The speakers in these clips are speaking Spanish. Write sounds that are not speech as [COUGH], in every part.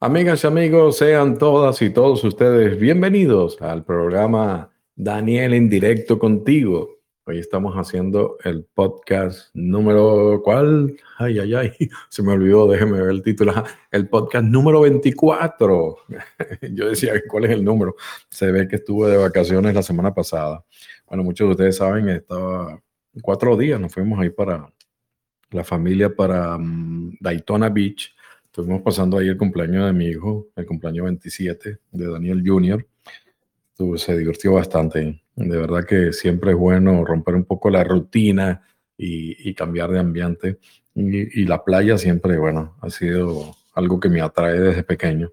Amigas y amigos, sean todas y todos ustedes bienvenidos al programa Daniel en directo contigo. Hoy estamos haciendo el podcast número, ¿cuál? Ay, ay, ay, [LAUGHS] se me olvidó, déjeme ver el título. El podcast número 24. [LAUGHS] Yo decía, ¿cuál es el número? Se ve que estuve de vacaciones la semana pasada. Bueno, muchos de ustedes saben, estaba cuatro días, nos fuimos ahí para la familia, para um, Daytona Beach Estuvimos pasando ahí el cumpleaños de mi hijo, el cumpleaños 27 de Daniel Jr. se divirtió bastante. De verdad que siempre es bueno romper un poco la rutina y, cambiar de ambiente. Y, la playa siempre, bueno, ha sido algo que me atrae desde pequeño.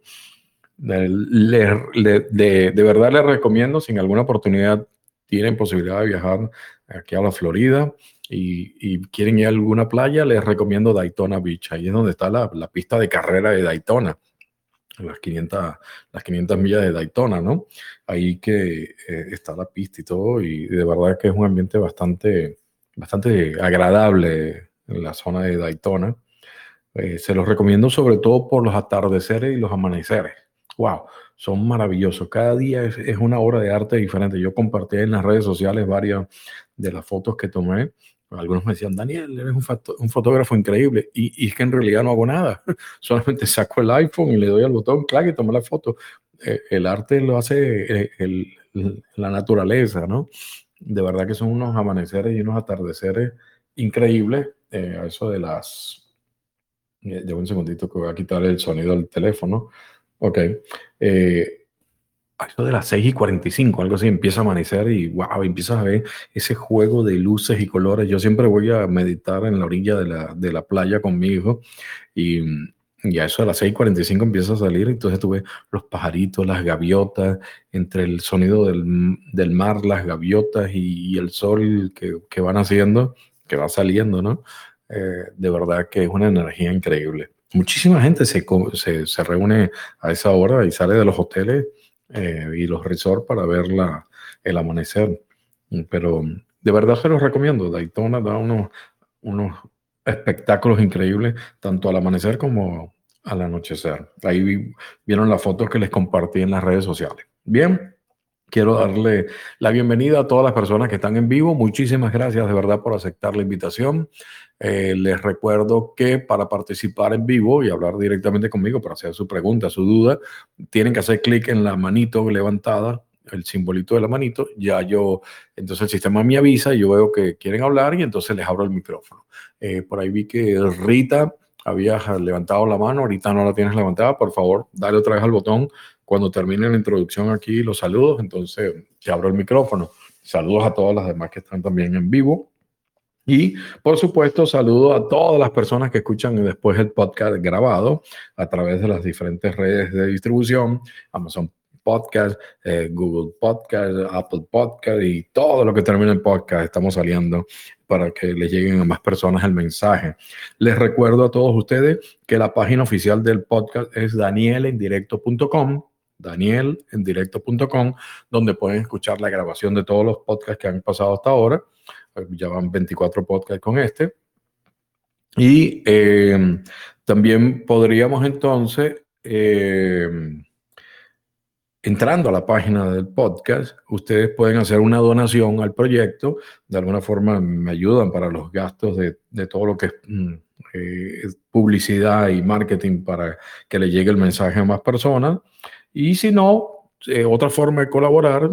de, de verdad les recomiendo, si en alguna oportunidad tienen posibilidad de viajar aquí a la Florida, y, quieren ir a alguna playa, les recomiendo Daytona Beach. Ahí es donde está la, pista de carrera de Daytona, las 500, las 500 millas de Daytona, ¿no? Ahí que eh, está la pista y todo, y de verdad que es un ambiente bastante, bastante agradable en la zona de Daytona. Eh, se los recomiendo sobre todo por los atardeceres y los amaneceres. ¡Wow! Son maravillosos. Cada día es, es una obra de arte diferente. Yo compartí en las redes sociales varias de las fotos que tomé algunos me decían, Daniel, eres un, fotógrafo increíble. Y, es que en realidad no hago nada. [LAUGHS] Solamente saco el iPhone y le doy al botón, clac, y tomo la foto. Eh, el arte lo hace eh, la naturaleza, ¿no? De verdad que son unos amaneceres y unos atardeceres increíbles. Eh, eso de las... llevo un segundito que voy a quitar el sonido del teléfono. Ok a eso de las 6 y 45, algo así, empieza a amanecer y wow, empiezas a ver ese juego de luces y colores. Yo siempre voy a meditar en la orilla de la, de la playa con mi hijo y, y a eso de las 6 y 45 empieza a salir. Entonces tú ves los pajaritos, las gaviotas, entre el sonido del, del mar, las gaviotas y, el sol que, que, van haciendo, que va saliendo, ¿no? Eh, de verdad que es una energía increíble. Muchísima gente se, se, se reúne a esa hora y sale de los hoteles eh, y los resorts para ver el amanecer. Pero de verdad se los recomiendo. Daytona da unos, unos espectáculos increíbles, tanto al amanecer como al anochecer. Ahí vieron las fotos que les compartí en las redes sociales. Bien, quiero darle la bienvenida a todas las personas que están en vivo. Muchísimas gracias de verdad por aceptar la invitación. Eh, les recuerdo que para participar en vivo y hablar directamente conmigo para hacer su pregunta, su duda, tienen que hacer clic en la manito levantada, el simbolito de la manito. Ya yo, entonces el sistema me avisa yo veo que quieren hablar y entonces les abro el micrófono. Eh, por ahí vi que Rita había levantado la mano, ahorita no la tienes levantada, por favor, dale otra vez al botón cuando termine la introducción aquí, los saludos, entonces te abro el micrófono. Saludos a todas las demás que están también en vivo. Y por supuesto, saludo a todas las personas que escuchan después el podcast grabado a través de las diferentes redes de distribución, Amazon Podcast, eh, Google Podcast, Apple Podcast y todo lo que termina en podcast. Estamos saliendo para que les lleguen a más personas el mensaje. Les recuerdo a todos ustedes que la página oficial del podcast es danielendirecto.com danielendirecto.com, donde pueden escuchar la grabación de todos los podcasts que han pasado hasta ahora ya van 24 podcasts con este. Y eh, también podríamos entonces, eh, entrando a la página del podcast, ustedes pueden hacer una donación al proyecto. De alguna forma me ayudan para los gastos de, de todo lo que es mm, eh, publicidad y marketing para que le llegue el mensaje a más personas. Y si no, otra forma de colaborar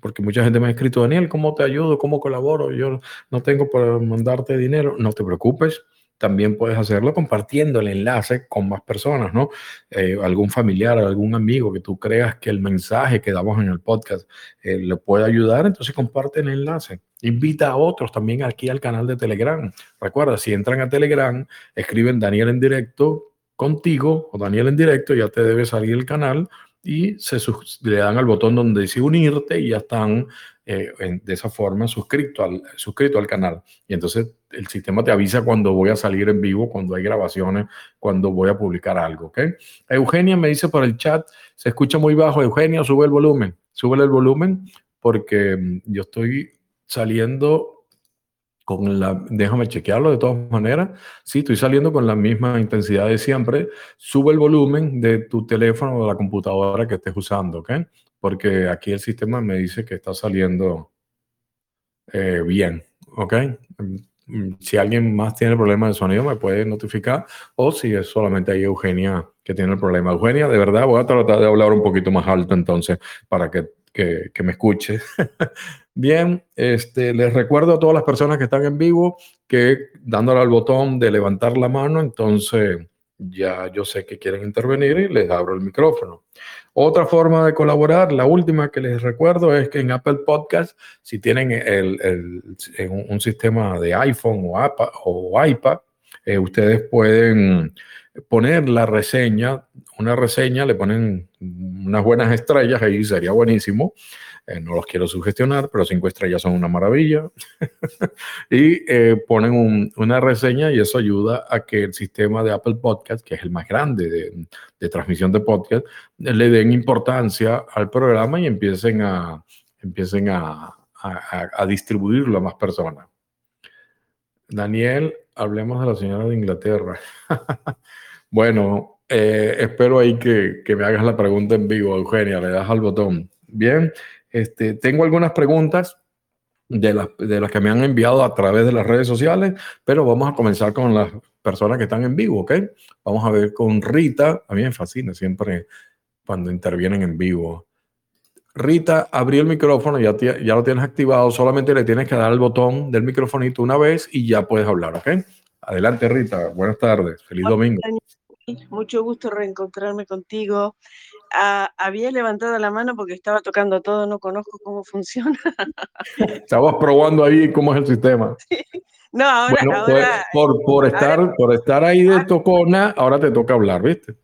porque mucha gente me ha escrito, Daniel, ¿cómo te ayudo? ¿Cómo colaboro? Yo no tengo para mandarte dinero. No te preocupes, también puedes hacerlo compartiendo el enlace con más personas, ¿no? Eh, algún familiar, algún amigo que tú creas que el mensaje que damos en el podcast eh, le puede ayudar, entonces comparte el enlace. Invita a otros también aquí al canal de Telegram. Recuerda, si entran a Telegram, escriben Daniel en directo contigo o Daniel en directo, ya te debe salir el canal y se le dan al botón donde dice unirte y ya están eh, de esa forma suscrito al, suscrito al canal. Y entonces el sistema te avisa cuando voy a salir en vivo, cuando hay grabaciones, cuando voy a publicar algo. ¿okay? Eugenia me dice por el chat, se escucha muy bajo. Eugenia, sube el volumen, sube el volumen porque mm, yo estoy saliendo con la, déjame chequearlo de todas maneras. Sí, estoy saliendo con la misma intensidad de siempre. Sube el volumen de tu teléfono o de la computadora que estés usando, ¿ok? Porque aquí el sistema me dice que está saliendo eh, bien, ¿ok? Mm, si alguien más tiene problemas de sonido, me puede notificar. O si es solamente ahí Eugenia que tiene el problema. Eugenia, de verdad, voy a tratar de hablar un poquito más alto entonces para que, que, me escuche. [LAUGHS] Bien, este, les recuerdo a todas las personas que están en vivo que dándole al botón de levantar la mano, entonces ya yo sé que quieren intervenir y les abro el micrófono. Otra forma de colaborar, la última que les recuerdo es que en Apple Podcast, si tienen el, el, un, sistema de iPhone o, iPad, o iPad eh, ustedes pueden poner la reseña, una reseña, le ponen unas buenas estrellas, ahí sería buenísimo. Eh, no los quiero sugestionar, pero cinco estrellas son una maravilla. [LAUGHS] y eh, ponen una reseña y eso ayuda a que el sistema de Apple Podcast, que es el más grande de, transmisión de podcast, le den importancia al programa y empiecen a, empiecen a, a distribuirlo a más personas. Daniel, hablemos de la señora de Inglaterra. [LAUGHS] bueno, eh, espero ahí que, que, me hagas la pregunta en vivo, Eugenia, le das al botón. Bien, este, tengo algunas preguntas de las, de las que me han enviado a través de las redes sociales, pero vamos a comenzar con las personas que están en vivo, ¿ok? Vamos a ver con Rita, a mí me fascina siempre cuando intervienen en vivo. Rita, abrí el micrófono, ya, ya lo tienes activado, solamente le tienes que dar el botón del microfonito una vez y ya puedes hablar, ¿ok? Adelante, Rita. Buenas tardes. Feliz domingo. Mucho gusto reencontrarme contigo. Ah, había levantado la mano porque estaba tocando todo, no conozco cómo funciona. Estabas probando ahí cómo es el sistema. [LAUGHS] No, ahora, pues, por, por, estar, por estar ahí de ah. tocona, ahora te toca hablar, ¿viste?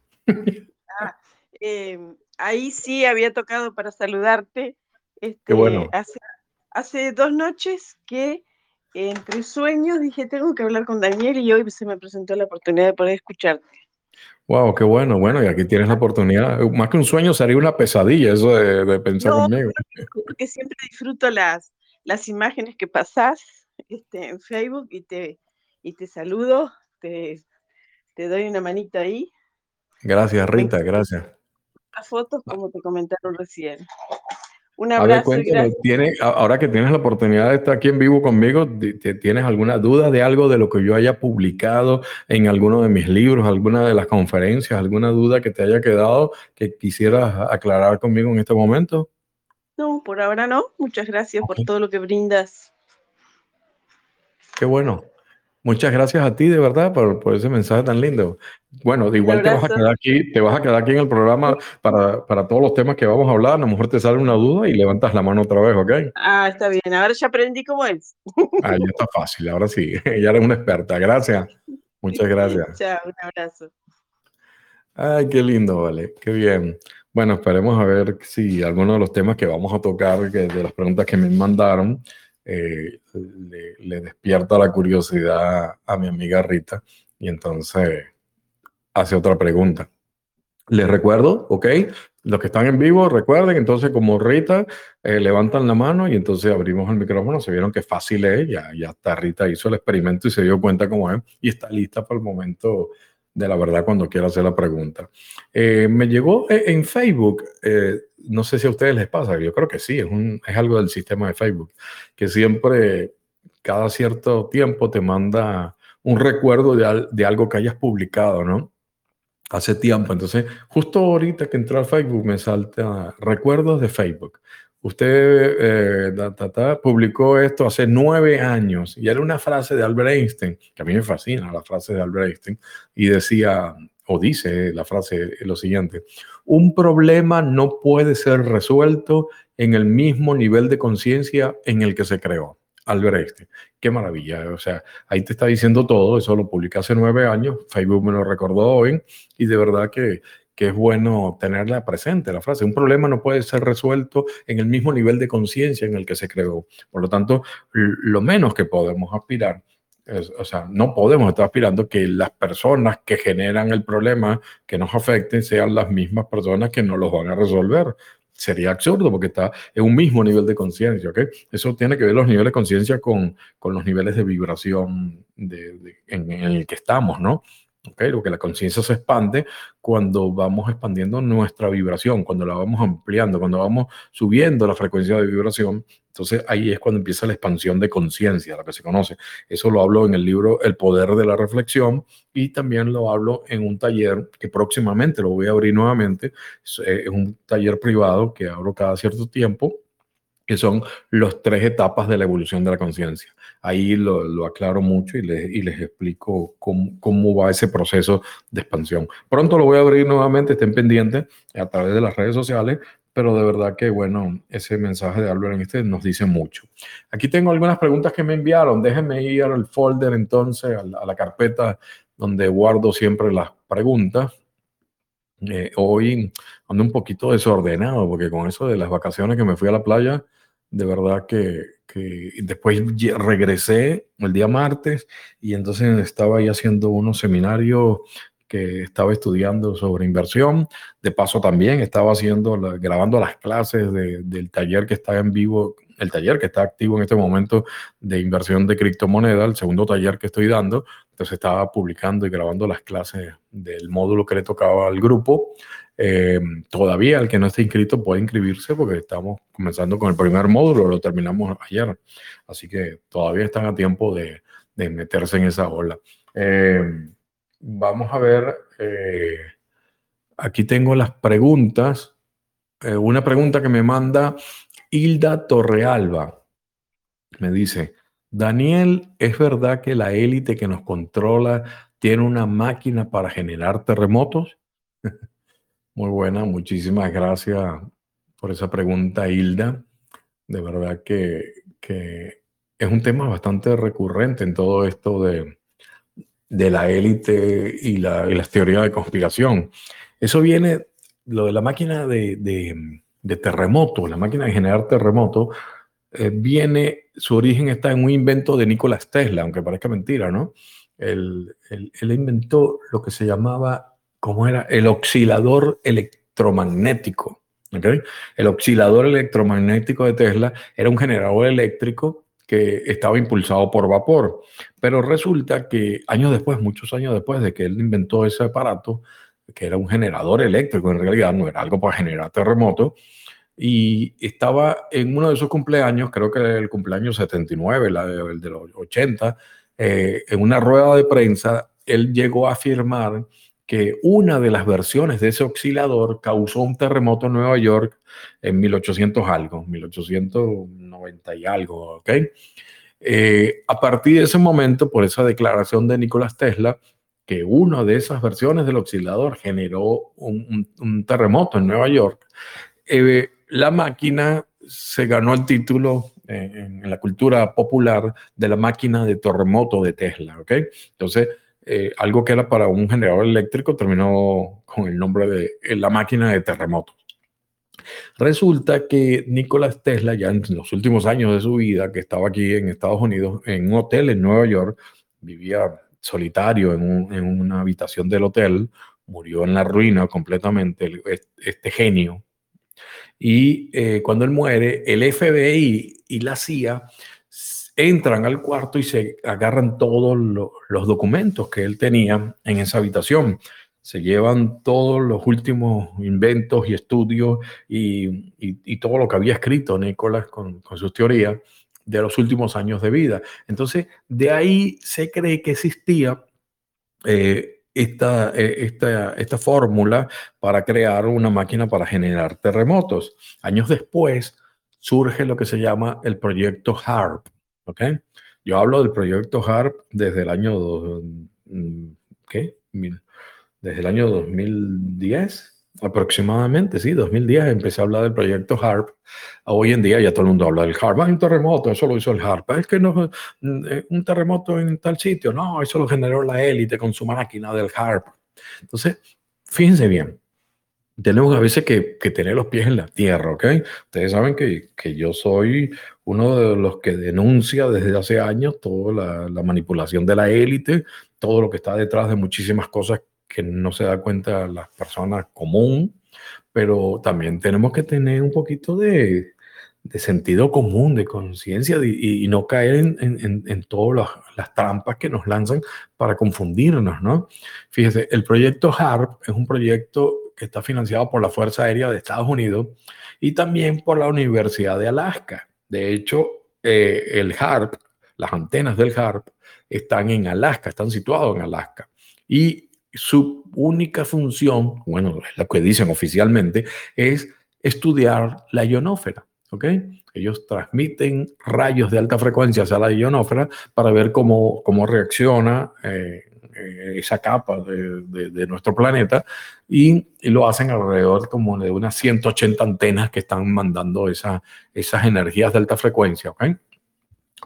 Ah, em, ahí sí había tocado para saludarte. Este, Qué bueno. Hace, hace dos noches que entre sueños dije, tengo que hablar con Daniel y hoy se me presentó la oportunidad de poder escucharte. Wow, qué bueno. Bueno, y aquí tienes la oportunidad. Más que un sueño, sería una pesadilla eso de, pensar conmigo. Porque siempre disfruto las, las imágenes que pasás este, en Facebook y te, y te saludo, te, te doy una manita ahí. Gracias, Rita, gracias. Las fotos, como te comentaron recién. Un abrazo. ¿tiene, ahora que tienes la oportunidad de estar aquí en vivo conmigo, ¿tienes alguna duda de algo de lo que yo haya publicado en alguno de mis libros, alguna de las conferencias, alguna duda que te haya quedado que quisieras aclarar conmigo en este momento? No, por ahora no. Muchas gracias por todo lo que brindas. Qué bueno. Muchas gracias a ti, de verdad, por, por ese mensaje tan lindo. Bueno, igual te vas a quedar aquí, te vas a quedar aquí en el programa para, para, todos los temas que vamos a hablar. A lo mejor te sale una duda y levantas la mano otra vez, ¿ok? Ah, está bien. Ahora ya aprendí cómo es. Ah, ya está fácil. Ahora sí. [LAUGHS] Ya eres una experta. Gracias. Muchas gracias. Chao, un abrazo. Ay, qué lindo, vale. Qué bien. Bueno, esperemos a ver si alguno de los temas que vamos a tocar, que de las preguntas que me mandaron, eh, le, despierta la curiosidad a mi amiga Rita y entonces hace otra pregunta. Les recuerdo, ¿ok? Los que están en vivo, recuerden, entonces como Rita, eh, levantan la mano y entonces abrimos el micrófono, se vieron que fácil es, ya, ya está Rita hizo el experimento y se dio cuenta cómo es y está lista para el momento de la verdad cuando quiera hacer la pregunta. Eh, me llegó en Facebook, eh, no sé si a ustedes les pasa, yo creo que sí, es, un, es algo del sistema de Facebook, que siempre, cada cierto tiempo te manda un recuerdo de, de algo que hayas publicado, ¿no? Hace tiempo. Entonces, justo ahorita que entré al Facebook me salta recuerdos de Facebook. Usted eh, publicó esto hace nueve años y era una frase de Albert Einstein, que a mí me fascina la frase de Albert Einstein, y decía, o dice la frase lo siguiente, un problema no puede ser resuelto en el mismo nivel de conciencia en el que se creó. Albert Einstein. Qué maravilla. O sea, ahí te está diciendo todo. Eso lo publiqué hace nueve años. Facebook me lo recordó hoy. Y de verdad que, que es bueno tenerla presente, la frase. Un problema no puede ser resuelto en el mismo nivel de conciencia en el que se creó. Por lo tanto, lo menos que podemos aspirar, o sea, no podemos estar aspirando que las personas que generan el problema que nos afecten sean las mismas personas que no los van a resolver. sería absurdo porque está en un mismo nivel de conciencia, ¿ok? Eso tiene que ver los niveles de conciencia con, con, los niveles de vibración en, el que estamos, ¿no? Okay, lo que la conciencia se expande cuando vamos expandiendo nuestra vibración, cuando la vamos ampliando, cuando vamos subiendo la frecuencia de vibración. Entonces ahí es cuando empieza la expansión de conciencia, la que se conoce. Eso lo hablo en el libro El Poder de la Reflexión y también lo hablo en un taller que próximamente lo voy a abrir nuevamente. Es, es un taller privado que abro cada cierto tiempo que son las tres etapas de la evolución de la conciencia. Ahí lo, lo, aclaro mucho y les, y les explico cómo, cómo, va ese proceso de expansión. Pronto lo voy a abrir nuevamente, estén pendientes a través de las redes sociales, pero de verdad que, bueno, ese mensaje de Albert este nos dice mucho. Aquí tengo algunas preguntas que me enviaron. Déjenme ir al folder entonces, a la, a la carpeta donde guardo siempre las preguntas. Eh, hoy ando un poquito desordenado porque con eso de las vacaciones que me fui a la playa, de verdad que, que, después regresé el día martes y entonces estaba ahí haciendo unos seminarios que estaba estudiando sobre inversión. De paso también estaba haciendo, grabando las clases de, del taller que está en vivo, el taller que está activo en este momento de inversión de criptomoneda, el segundo taller que estoy dando. Entonces estaba publicando y grabando las clases del módulo que le tocaba al grupo. Eh, todavía el que no esté inscrito puede inscribirse porque estamos comenzando con el primer módulo, lo terminamos ayer, así que todavía están a tiempo de, de meterse en esa ola. Eh, vamos a ver, eh, aquí tengo las preguntas. Eh, una pregunta que me manda Hilda Torrealba. Me dice, Daniel, ¿es verdad que la élite que nos controla tiene una máquina para generar terremotos? [LAUGHS] Muy buena, muchísimas gracias por esa pregunta, Hilda. De verdad que, que es un tema bastante recurrente en todo esto de, de la élite y, la, y, las teorías de conspiración. Eso viene, lo de la máquina de, de, de terremoto, la máquina de generar terremoto, eh, viene, su origen está en un invento de Nikola Tesla, aunque parezca mentira, ¿no? Él, él, él inventó lo que se llamaba ¿cómo era? El oscilador electromagnético. ¿okay? El oscilador electromagnético de Tesla era un generador eléctrico que estaba impulsado por vapor. Pero resulta que años después, muchos años después de que él inventó ese aparato, que era un generador eléctrico, en realidad no era algo para generar terremotos, y estaba en uno de sus cumpleaños, creo que el cumpleaños 79, la de, el de los 80, eh, en una rueda de prensa, él llegó a afirmar que una de las versiones de ese oscilador causó un terremoto en Nueva York en 1800 algo, 1890 y algo, ¿ok? Eh, a partir de ese momento, por esa declaración de Nicolás Tesla, que una de esas versiones del oscilador generó un, terremoto en Nueva York, eh, la máquina se ganó el título en, en la cultura popular de la máquina de terremoto de Tesla, ¿ok? Entonces, eh, algo que era para un generador eléctrico terminó con el nombre de eh, la máquina de terremotos. Resulta que Nikola Tesla, ya en los últimos años de su vida, que estaba aquí en Estados Unidos, en un hotel en Nueva York, vivía solitario en, un, una habitación del hotel, murió en la ruina completamente, este genio. Y eh, cuando él muere, el FBI y la CIA entran al cuarto y se agarran todos lo, los documentos que él tenía en esa habitación. Se llevan todos los últimos inventos y estudios y, y, y todo lo que había escrito Nicolás con, con sus teorías de los últimos años de vida. Entonces, de ahí se cree que existía eh, esta, eh, esta, esta fórmula para crear una máquina para generar terremotos. Años después surge lo que se llama el proyecto HARP, ¿ok? Yo hablo del proyecto HARP desde el año, ¿qué? Desde el año 2010 aproximadamente, sí, 2010 empecé a hablar del proyecto HARP. Hoy en día ya todo el mundo habla del HARP. Hay un terremoto, eso lo hizo el HARP. Es que no, eh, un terremoto en tal sitio, no, eso lo generó la élite con su máquina del HARP. Entonces, fíjense bien, tenemos a veces que, que, tener los pies en la tierra, ¿ok? Ustedes saben que, que, yo soy uno de los que denuncia desde hace años toda la, la manipulación de la élite, todo lo que está detrás de muchísimas cosas que no se da cuenta las personas común, pero también tenemos que tener un poquito de, sentido común, de conciencia y, no caer en, todas las, trampas que nos lanzan para confundirnos, ¿no? Fíjese, el proyecto HARP es un proyecto que está financiado por la Fuerza Aérea de Estados Unidos y también por la Universidad de Alaska. De hecho, eh, el HARP, las antenas del HARP, están en Alaska, están situados en Alaska. Y su única función, bueno, es lo que dicen oficialmente, es estudiar la ionósfera. ¿ok? Ellos transmiten rayos de alta frecuencia hacia la ionósfera para ver cómo, cómo reacciona eh, eh, esa capa de, nuestro planeta y, lo hacen alrededor como de unas 180 antenas que están mandando esa, esas energías de alta frecuencia.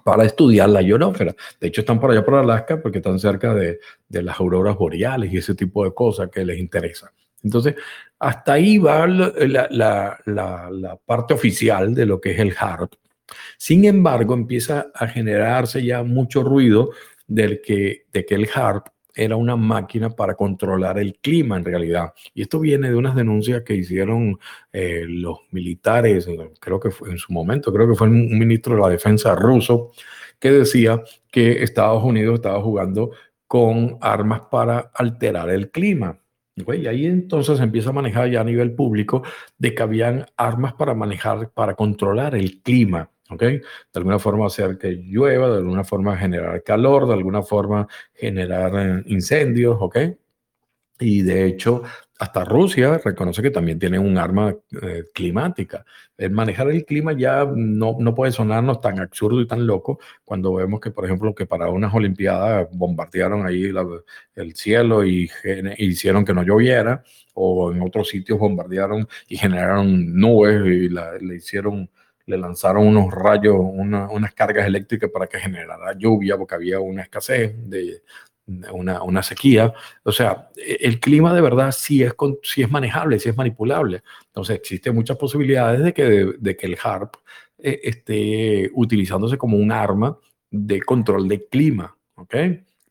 Para estudiar la ionósfera. De hecho, están por allá por Alaska porque están cerca de, de las auroras boreales y ese tipo de cosas que les interesa. Entonces, hasta ahí va la, parte oficial de lo que es el HARP. Sin embargo, empieza a generarse ya mucho ruido del que, de que el HARP era una máquina para controlar el clima en realidad. Y esto viene de unas denuncias que hicieron eh, los militares, creo que fue en su momento, creo que fue un ministro de la defensa ruso, que decía que Estados Unidos estaba jugando con armas para alterar el clima. Y ahí entonces empieza a manejar ya a nivel público de que habían armas para manejar, para controlar el clima. ¿Ok? De alguna forma hacer que llueva, de alguna forma generar calor, de alguna forma generar eh, incendios, ¿ok? Y de hecho, hasta Rusia reconoce que también tiene un arma eh, climática. El manejar el clima ya no, no, puede sonarnos tan absurdo y tan loco cuando vemos que, por ejemplo, que para unas Olimpiadas bombardearon ahí el cielo y, hicieron que no lloviera, o en otros sitios bombardearon y generaron nubes y le hicieron le lanzaron unos rayos, unas cargas eléctricas para que generara lluvia, porque había una escasez de, una, una, sequía. O sea, e, el clima de verdad sí es, sí es manejable, sí es manipulable. Entonces, existen muchas posibilidades de que, de, que el HARP eh, esté utilizándose como un arma de control de clima. ¿Ok?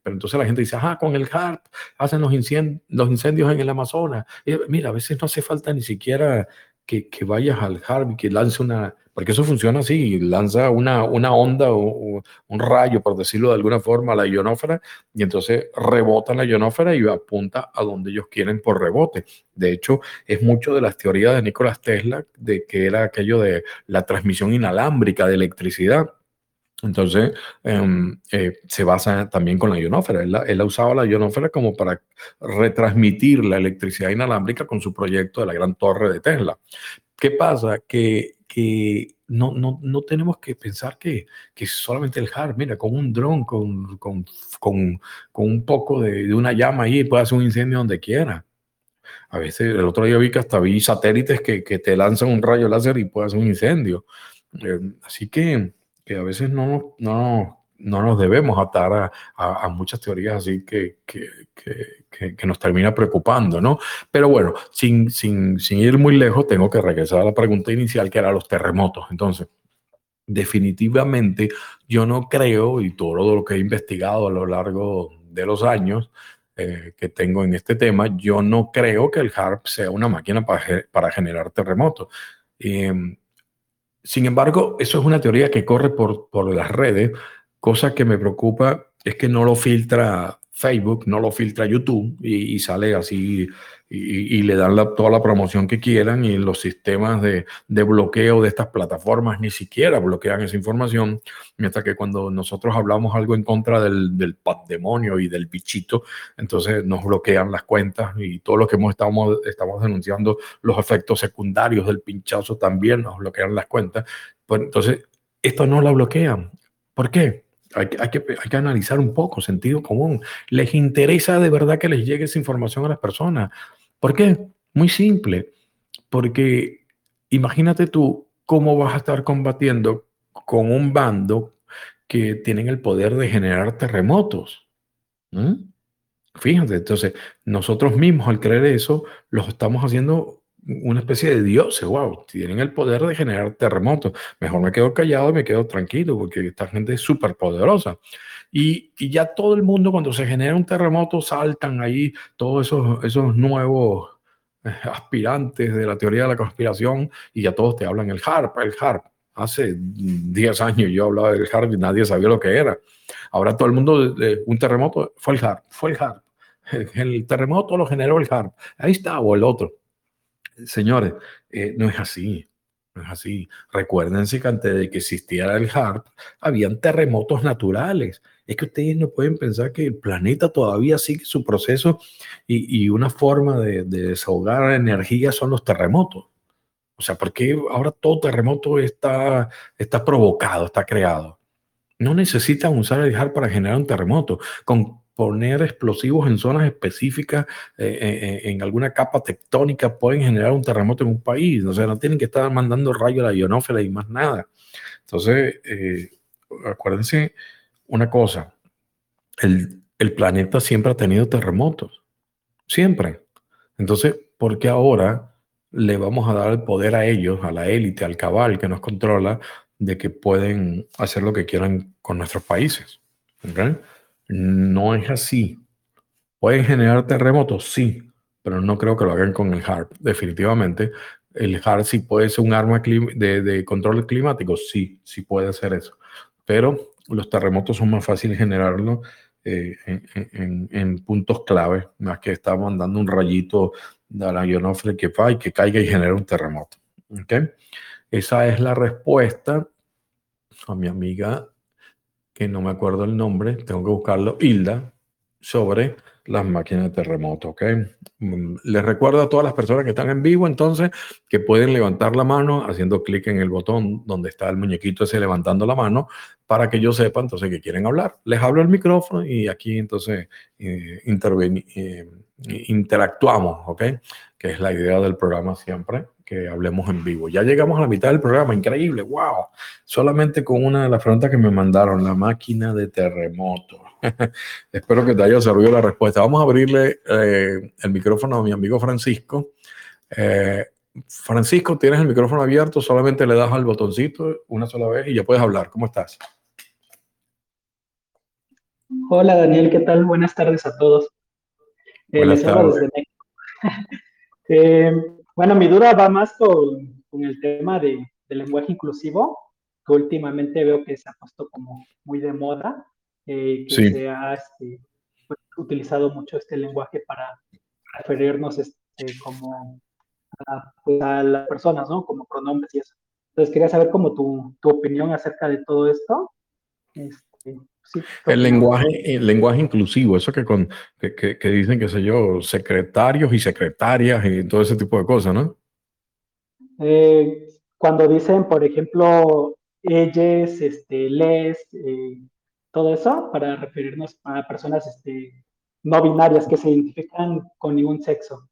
Pero entonces la gente dice, ah, con el HARP hacen los incendios, los incendios en el Amazonas. mira, a veces no hace falta ni siquiera que, que vayas al HARP y que lance una, porque eso funciona así, lanza una, una onda o, un rayo, por decirlo de alguna forma, a la ionósfera y entonces rebota la ionósfera y apunta a donde ellos quieren por rebote. De hecho, es mucho de las teorías de Nikola Tesla de que era aquello de la transmisión inalámbrica de electricidad. Entonces, em, eh, se basa también con la ionósfera. Él, él, ha usado la ionósfera como para retransmitir la electricidad inalámbrica con su proyecto de la gran torre de Tesla. ¿Qué pasa? Que que no, no, no tenemos que pensar que, que solamente el HARP, mira, con un dron, con, con, con, con un poco de, de, una llama ahí, puede hacer un incendio donde quiera. A veces, el otro día vi que hasta vi satélites que, que te lanzan un rayo láser y puede hacer un incendio. Eh, así que, que, a veces no, no, no nos debemos atar a, muchas teorías así que, que, que, nos termina preocupando, ¿no? Pero bueno, sin, sin, sin ir muy lejos, tengo que regresar a la pregunta inicial, que era los terremotos. Entonces, definitivamente yo no creo, y todo lo que he investigado a lo largo de los años eh, que tengo en este tema, yo no creo que el HARP sea una máquina para, para generar terremotos. Em, sin embargo, eso es una teoría que corre por, por las redes Cosa que me preocupa es que no lo filtra Facebook, no lo filtra YouTube y, sale así y, le dan toda la promoción que quieran y los sistemas de, bloqueo de estas plataformas ni siquiera bloquean esa información, mientras que cuando nosotros hablamos algo en contra del, del demonio y del bichito, entonces nos bloquean las cuentas y todo lo que hemos estamos, estamos denunciando, los efectos secundarios del pinchazo también nos bloquean las cuentas. Pues entonces, esto no la bloquean. ¿Por qué? Hay, que, hay, que, analizar un poco, sentido común. ¿Les interesa de verdad que les llegue esa información a las personas? ¿Por qué? Muy simple. Porque imagínate tú cómo vas a estar combatiendo con un bando que tienen el poder de generar terremotos. Fíjate, entonces nosotros mismos al creer eso, los estamos haciendo una especie de dioses, wow, tienen el poder de generar terremotos. Mejor me quedo callado y me quedo tranquilo porque esta gente es súper poderosa. Y, y, ya todo el mundo cuando se genera un terremoto saltan ahí todos esos, esos nuevos eh, aspirantes de la teoría de la conspiración y ya todos te hablan el HARP, el HARP. Hace 10 años yo hablaba del HARP y nadie sabía lo que era. Ahora todo el mundo, de, un terremoto, fue el HARP, fue el HARP. [LAUGHS] El, terremoto lo generó el HARP. Ahí está, o el otro. Señores, eh, no es así. No es así. Recuérdense que antes de que existiera el HARP, habían terremotos naturales. Es que ustedes no pueden pensar que el planeta todavía sigue su proceso y, y una forma de, de, desahogar energía son los terremotos. O sea, porque ahora todo terremoto está, está provocado, está creado. No necesitan usar el HARP para generar un terremoto. Con poner explosivos en zonas específicas, eh, eh, eh, en alguna capa tectónica, pueden generar un terremoto en un país. O sea, no tienen que estar mandando rayos a la ionósfera y más nada. Entonces, acuérdense una cosa, el, el planeta siempre ha tenido terremotos, siempre. Entonces, ¿por qué ahora le vamos a dar el poder a ellos, a la élite, al cabal que nos controla, de que pueden hacer lo que quieran con nuestros países? ¿Okay? No es así. ¿Pueden generar terremotos? Sí, pero no creo que lo hagan con el HARP. Definitivamente, el HARP sí puede ser un arma de, control climático. Sí, sí puede hacer eso. Pero los terremotos son más fáciles generarlo eh, en, puntos clave, más que estar mandando un rayito de la ionósfera que, que caiga y genere un terremoto. ¿Okay? Esa es la respuesta a mi amiga que no me acuerdo el nombre, tengo que buscarlo, Hilda, sobre las máquinas de terremoto, ¿ok? Mm, les recuerdo a todas las personas que están en vivo, entonces, que pueden levantar la mano haciendo clic en el botón donde está el muñequito ese levantando la mano, para que yo sepa, entonces, que quieren hablar. Les hablo el micrófono y aquí, entonces, eh, eh, interactuamos, ¿ok? Que es la idea del programa siempre que hablemos en vivo. Ya llegamos a la mitad del programa, increíble, wow. Solamente con una de las preguntas que me mandaron, la máquina de terremoto. [LAUGHS] Espero que te haya servido la respuesta. Vamos a abrirle eh, el micrófono a mi amigo Francisco. Eh, Francisco, tienes el micrófono abierto, solamente le das al botoncito una sola vez y ya puedes hablar. ¿Cómo estás? Hola Daniel, ¿qué tal? Buenas tardes a todos. Eh, Buenas tardes. Desde México. [LAUGHS] Bueno, mi duda va más con, con el tema de, del lenguaje inclusivo, que últimamente veo que se ha puesto como muy de moda, eh, que Sí. se ha este, pues, utilizado mucho este lenguaje para referirnos este, como a, pues, a las personas, ¿no? Como pronombres y eso. Entonces quería saber como tu, tu opinión acerca de todo esto. Este, sí, ¿qué El lenguaje, el lenguaje inclusivo, eso que, con, que, que, que dicen, qué sé yo, secretarios y secretarias y todo ese tipo de cosas, ¿no? Eh, cuando dicen, por ejemplo, ellas, este, les, eh, todo eso, para referirnos a personas este, no binarias que se identifican con ningún sexo.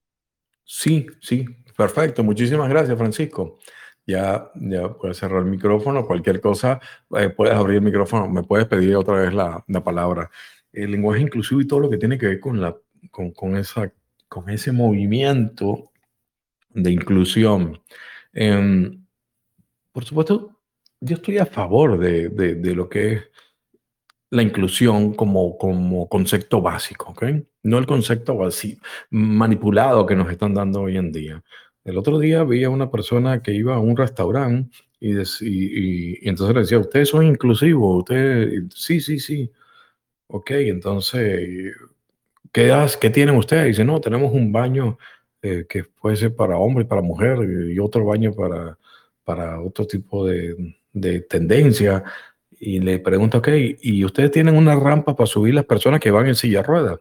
Sí, sí, perfecto. Muchísimas gracias, Francisco. Ya, puedes cerrar el micrófono, cualquier cosa, eh, puedes abrir el micrófono, me puedes pedir otra vez la, la palabra. El lenguaje inclusivo y todo lo que tiene que ver con, la, con, con, esa, con ese movimiento de inclusión. Em, por supuesto, yo estoy a favor de, de, de lo que es la inclusión como, como concepto básico, ¿ok? No el concepto así manipulado que nos están dando hoy en día. El otro día vi a una persona que iba a un restaurante y, dec- y- entonces le decía, ustedes son inclusivos, ustedes, sí, sí, sí. Ok, entonces, ¿qué, has- qué tienen ustedes? Dice, no, tenemos un baño eh, que puede ser para hombre y para mujer y otro baño para, para otro tipo de, de tendencia. Y le pregunto, ok, ¿y ustedes tienen una rampa para subir las personas que van en silla de ruedas?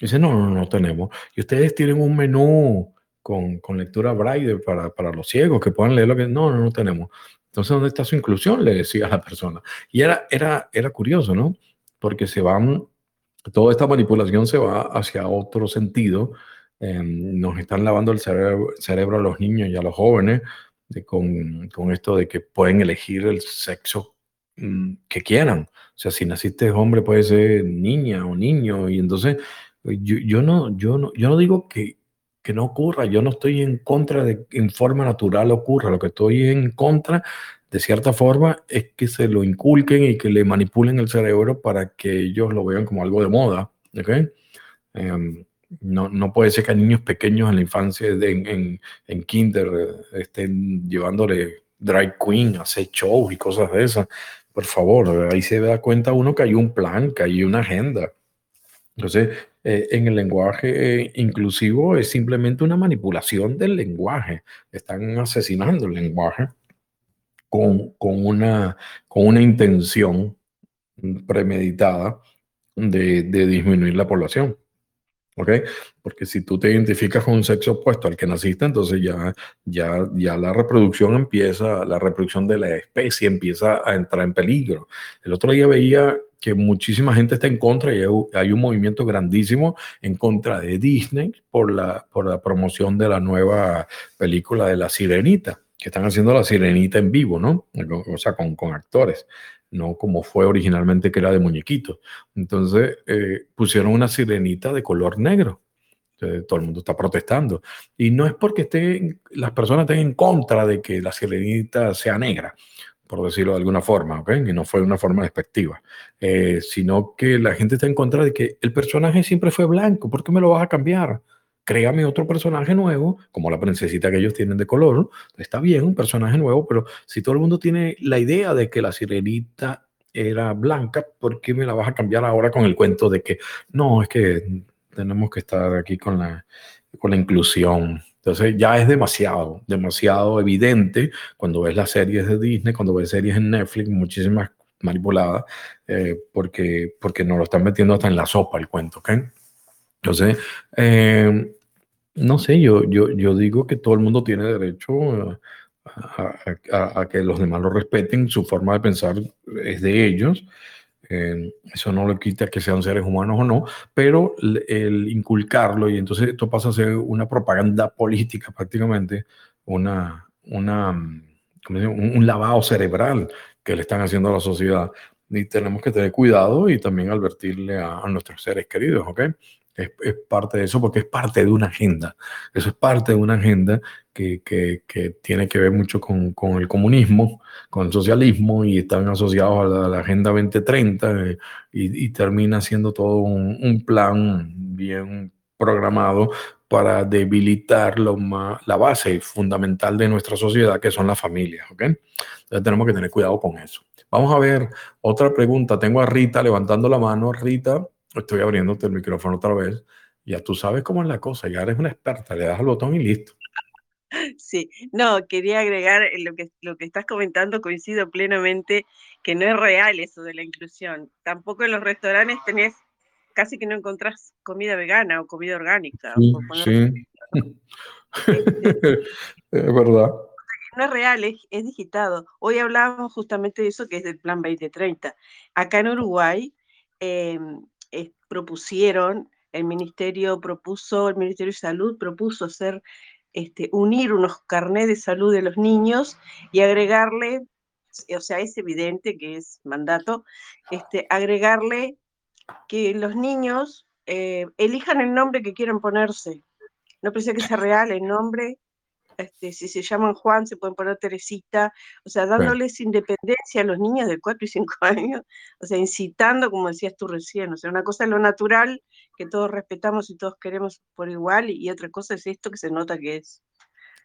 Dice, no, no, no tenemos. ¿Y ustedes tienen un menú con, con lectura braille para, para los ciegos que puedan leer lo que... No, no, no tenemos. Entonces, ¿dónde está su inclusión? Le decía la persona. Y era, era, era curioso, ¿no? Porque se van, toda esta manipulación se va hacia otro sentido. Eh, nos están lavando el cerebro, cerebro a los niños y a los jóvenes con, con esto de que pueden elegir el sexo mm, que quieran. O sea, si naciste hombre, puede ser niña o niño. Y entonces, yo, yo, no, yo, no, yo no digo que, que no ocurra. Yo no estoy en contra de que en forma natural ocurra. Lo que estoy en contra, de cierta forma, es que se lo inculquen y que le manipulen el cerebro para que ellos lo vean como algo de moda. ¿okay? Em, no, no, puede ser que niños pequeños en la infancia, en, en, en kinder, estén llevándole drag queen, hacer shows y cosas de esas. Por favor, ahí se da cuenta uno que hay un plan, que hay una agenda. Entonces, eh, en el lenguaje eh, inclusivo es simplemente una manipulación del lenguaje. Están asesinando el lenguaje con, con, una, con una intención premeditada de, de disminuir la población. ¿ok? Porque si tú te identificas con un sexo opuesto al que naciste, entonces ya, ya, ya la reproducción empieza, la reproducción de la especie empieza a entrar en peligro. El otro día veía que muchísima gente está en contra y hay un movimiento grandísimo en contra de Disney por la, por la promoción de la nueva película de La Sirenita, que están haciendo La Sirenita en vivo, ¿no? O sea, con, con actores no como fue originalmente que era de muñequito. Entonces eh, pusieron una sirenita de color negro. todo el mundo está protestando. Y no es porque estén, las personas estén en contra de que la sirenita sea negra, por decirlo de alguna forma, ¿ok? Y no fue una forma despectiva, eh, sino que la gente está en contra de que el personaje siempre fue blanco, ¿por qué me lo vas a cambiar? créame otro personaje nuevo, como la princesita que ellos tienen de color, está bien, un personaje nuevo, pero si todo el mundo tiene la idea de que la sirenita era blanca, ¿por qué me la vas a cambiar ahora con el cuento de que no, es que tenemos que estar aquí con la, con la inclusión? Entonces ya es demasiado, demasiado evidente cuando ves las series de Disney, cuando ves series en Netflix, muchísimas manipuladas, eh, porque, porque nos lo están metiendo hasta en la sopa el cuento, ¿ok? Entonces, eh, no sé, yo, yo, yo digo que todo el mundo tiene derecho a, que los demás lo respeten, su forma de pensar es de ellos. Eh, eso no le quita que sean seres humanos o no, pero el, inculcarlo y entonces esto pasa a ser una propaganda política prácticamente, una, una, un, lavado cerebral que le están haciendo a la sociedad. Y tenemos que tener cuidado y también advertirle a, a nuestros seres queridos, ¿ok? Es, parte de eso porque es parte de una agenda. Eso es parte de una agenda que, que, tiene que ver mucho con, con, el comunismo, con el socialismo y están asociados a la, Agenda 2030 eh, y, termina siendo todo un, plan bien programado para debilitar lo la base fundamental de nuestra sociedad, que son las familias. ¿okay? Entonces tenemos que tener cuidado con eso. Vamos a ver otra pregunta. Tengo a Rita levantando la mano. Rita, Estoy abriéndote el micrófono otra vez. Ya tú sabes cómo es la cosa, ya eres una experta, le das al botón y listo. Sí, no, quería agregar lo que, lo que estás comentando, coincido plenamente que no es real eso de la inclusión. Tampoco en los restaurantes tenés, casi que no encontrás comida vegana o comida orgánica. Sí, [LAUGHS] es verdad. No es real, es, digitado. Hoy hablábamos justamente de eso que es del Plan 2030. Acá en Uruguay, propusieron, el ministerio propuso, el Ministerio de Salud propuso hacer, este, unir unos carnés de salud de los niños y agregarle, o sea, es evidente que es mandato, este, agregarle que los niños eh, elijan el nombre que quieran ponerse. No precisa que sea real el nombre, este, si se llaman Juan, se pueden poner Teresita, o sea, dándoles independencia a los niños de 4 y 5 [LAUGHS] años, o sea, incitando, como decías tú recién, o sea, una cosa es lo natural, que todos respetamos y todos queremos por igual, y otra cosa es esto que se nota que es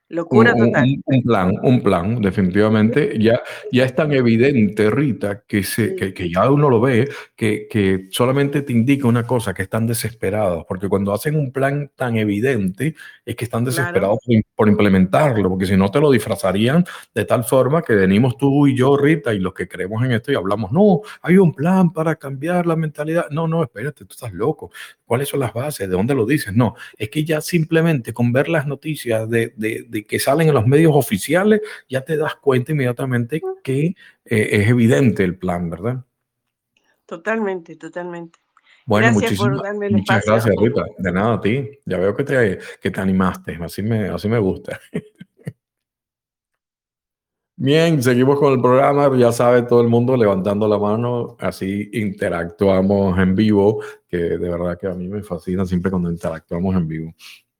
Locura total. Un, plan, un plan, definitivamente. Ya, ya es tan evidente, Rita, que, se, que, que, ya uno lo ve, que, que, solamente te indica una cosa, que están desesperados, porque cuando hacen un plan tan evidente, es que están desesperados por, implementarlo, porque si no te lo disfrazarían de tal forma que venimos tú y yo, Rita, y los que creemos en esto y hablamos, no, hay un plan para cambiar la mentalidad. No, no, espérate, tú estás loco. ¿Cuáles son las bases? ¿De dónde lo dices? No, es que ya simplemente con ver las noticias de, de que salen en los medios oficiales, ya te das cuenta inmediatamente que eh, es evidente el plan, ¿verdad? Totalmente, totalmente. Bueno, muchísimas, muchas gracias, Rita. De nada a ti. Ya veo que te, que te animaste. Así me, así me gusta. [LAUGHS] Bien, seguimos con el programa. Ya sabe todo el mundo levantando la mano. Así interactuamos en vivo, que de verdad que a mí me fascina siempre cuando interactuamos en vivo.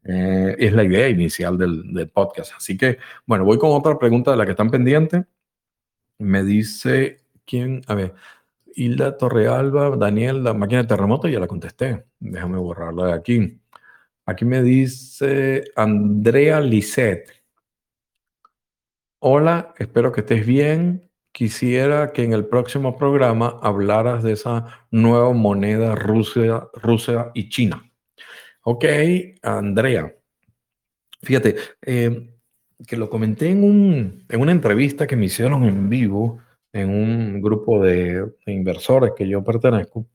Eh, es la idea inicial del, podcast. Así que, bueno, voy con otra pregunta de la que están pendientes. Me dice, ¿quién? A ver, Hilda Torrealba, Daniel, la máquina de terremoto, ya la contesté. Déjame borrarla de aquí. Aquí me dice Andrea Lisset. Hola, espero que estés bien. Quisiera que en el próximo programa hablaras de esa nueva moneda Rusia, Rusia y China. Ok, Andrea. Fíjate, eh, que lo comenté en, un, en una entrevista que me hicieron en vivo en un grupo de, inversores que yo pertenezco.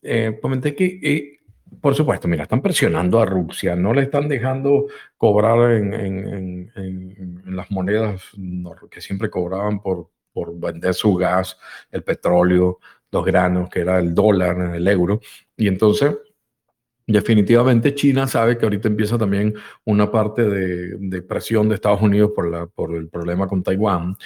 Eh, comenté que, eh, por supuesto, mira, están presionando a Rusia, no le están dejando cobrar en, en, en las monedas que siempre cobraban por, por vender su gas, el petróleo, los granos, que era el dólar, el euro. Y entonces Definitivamente China sabe que ahorita empieza también una parte de, presión de Estados Unidos por, el problema con Taiwán.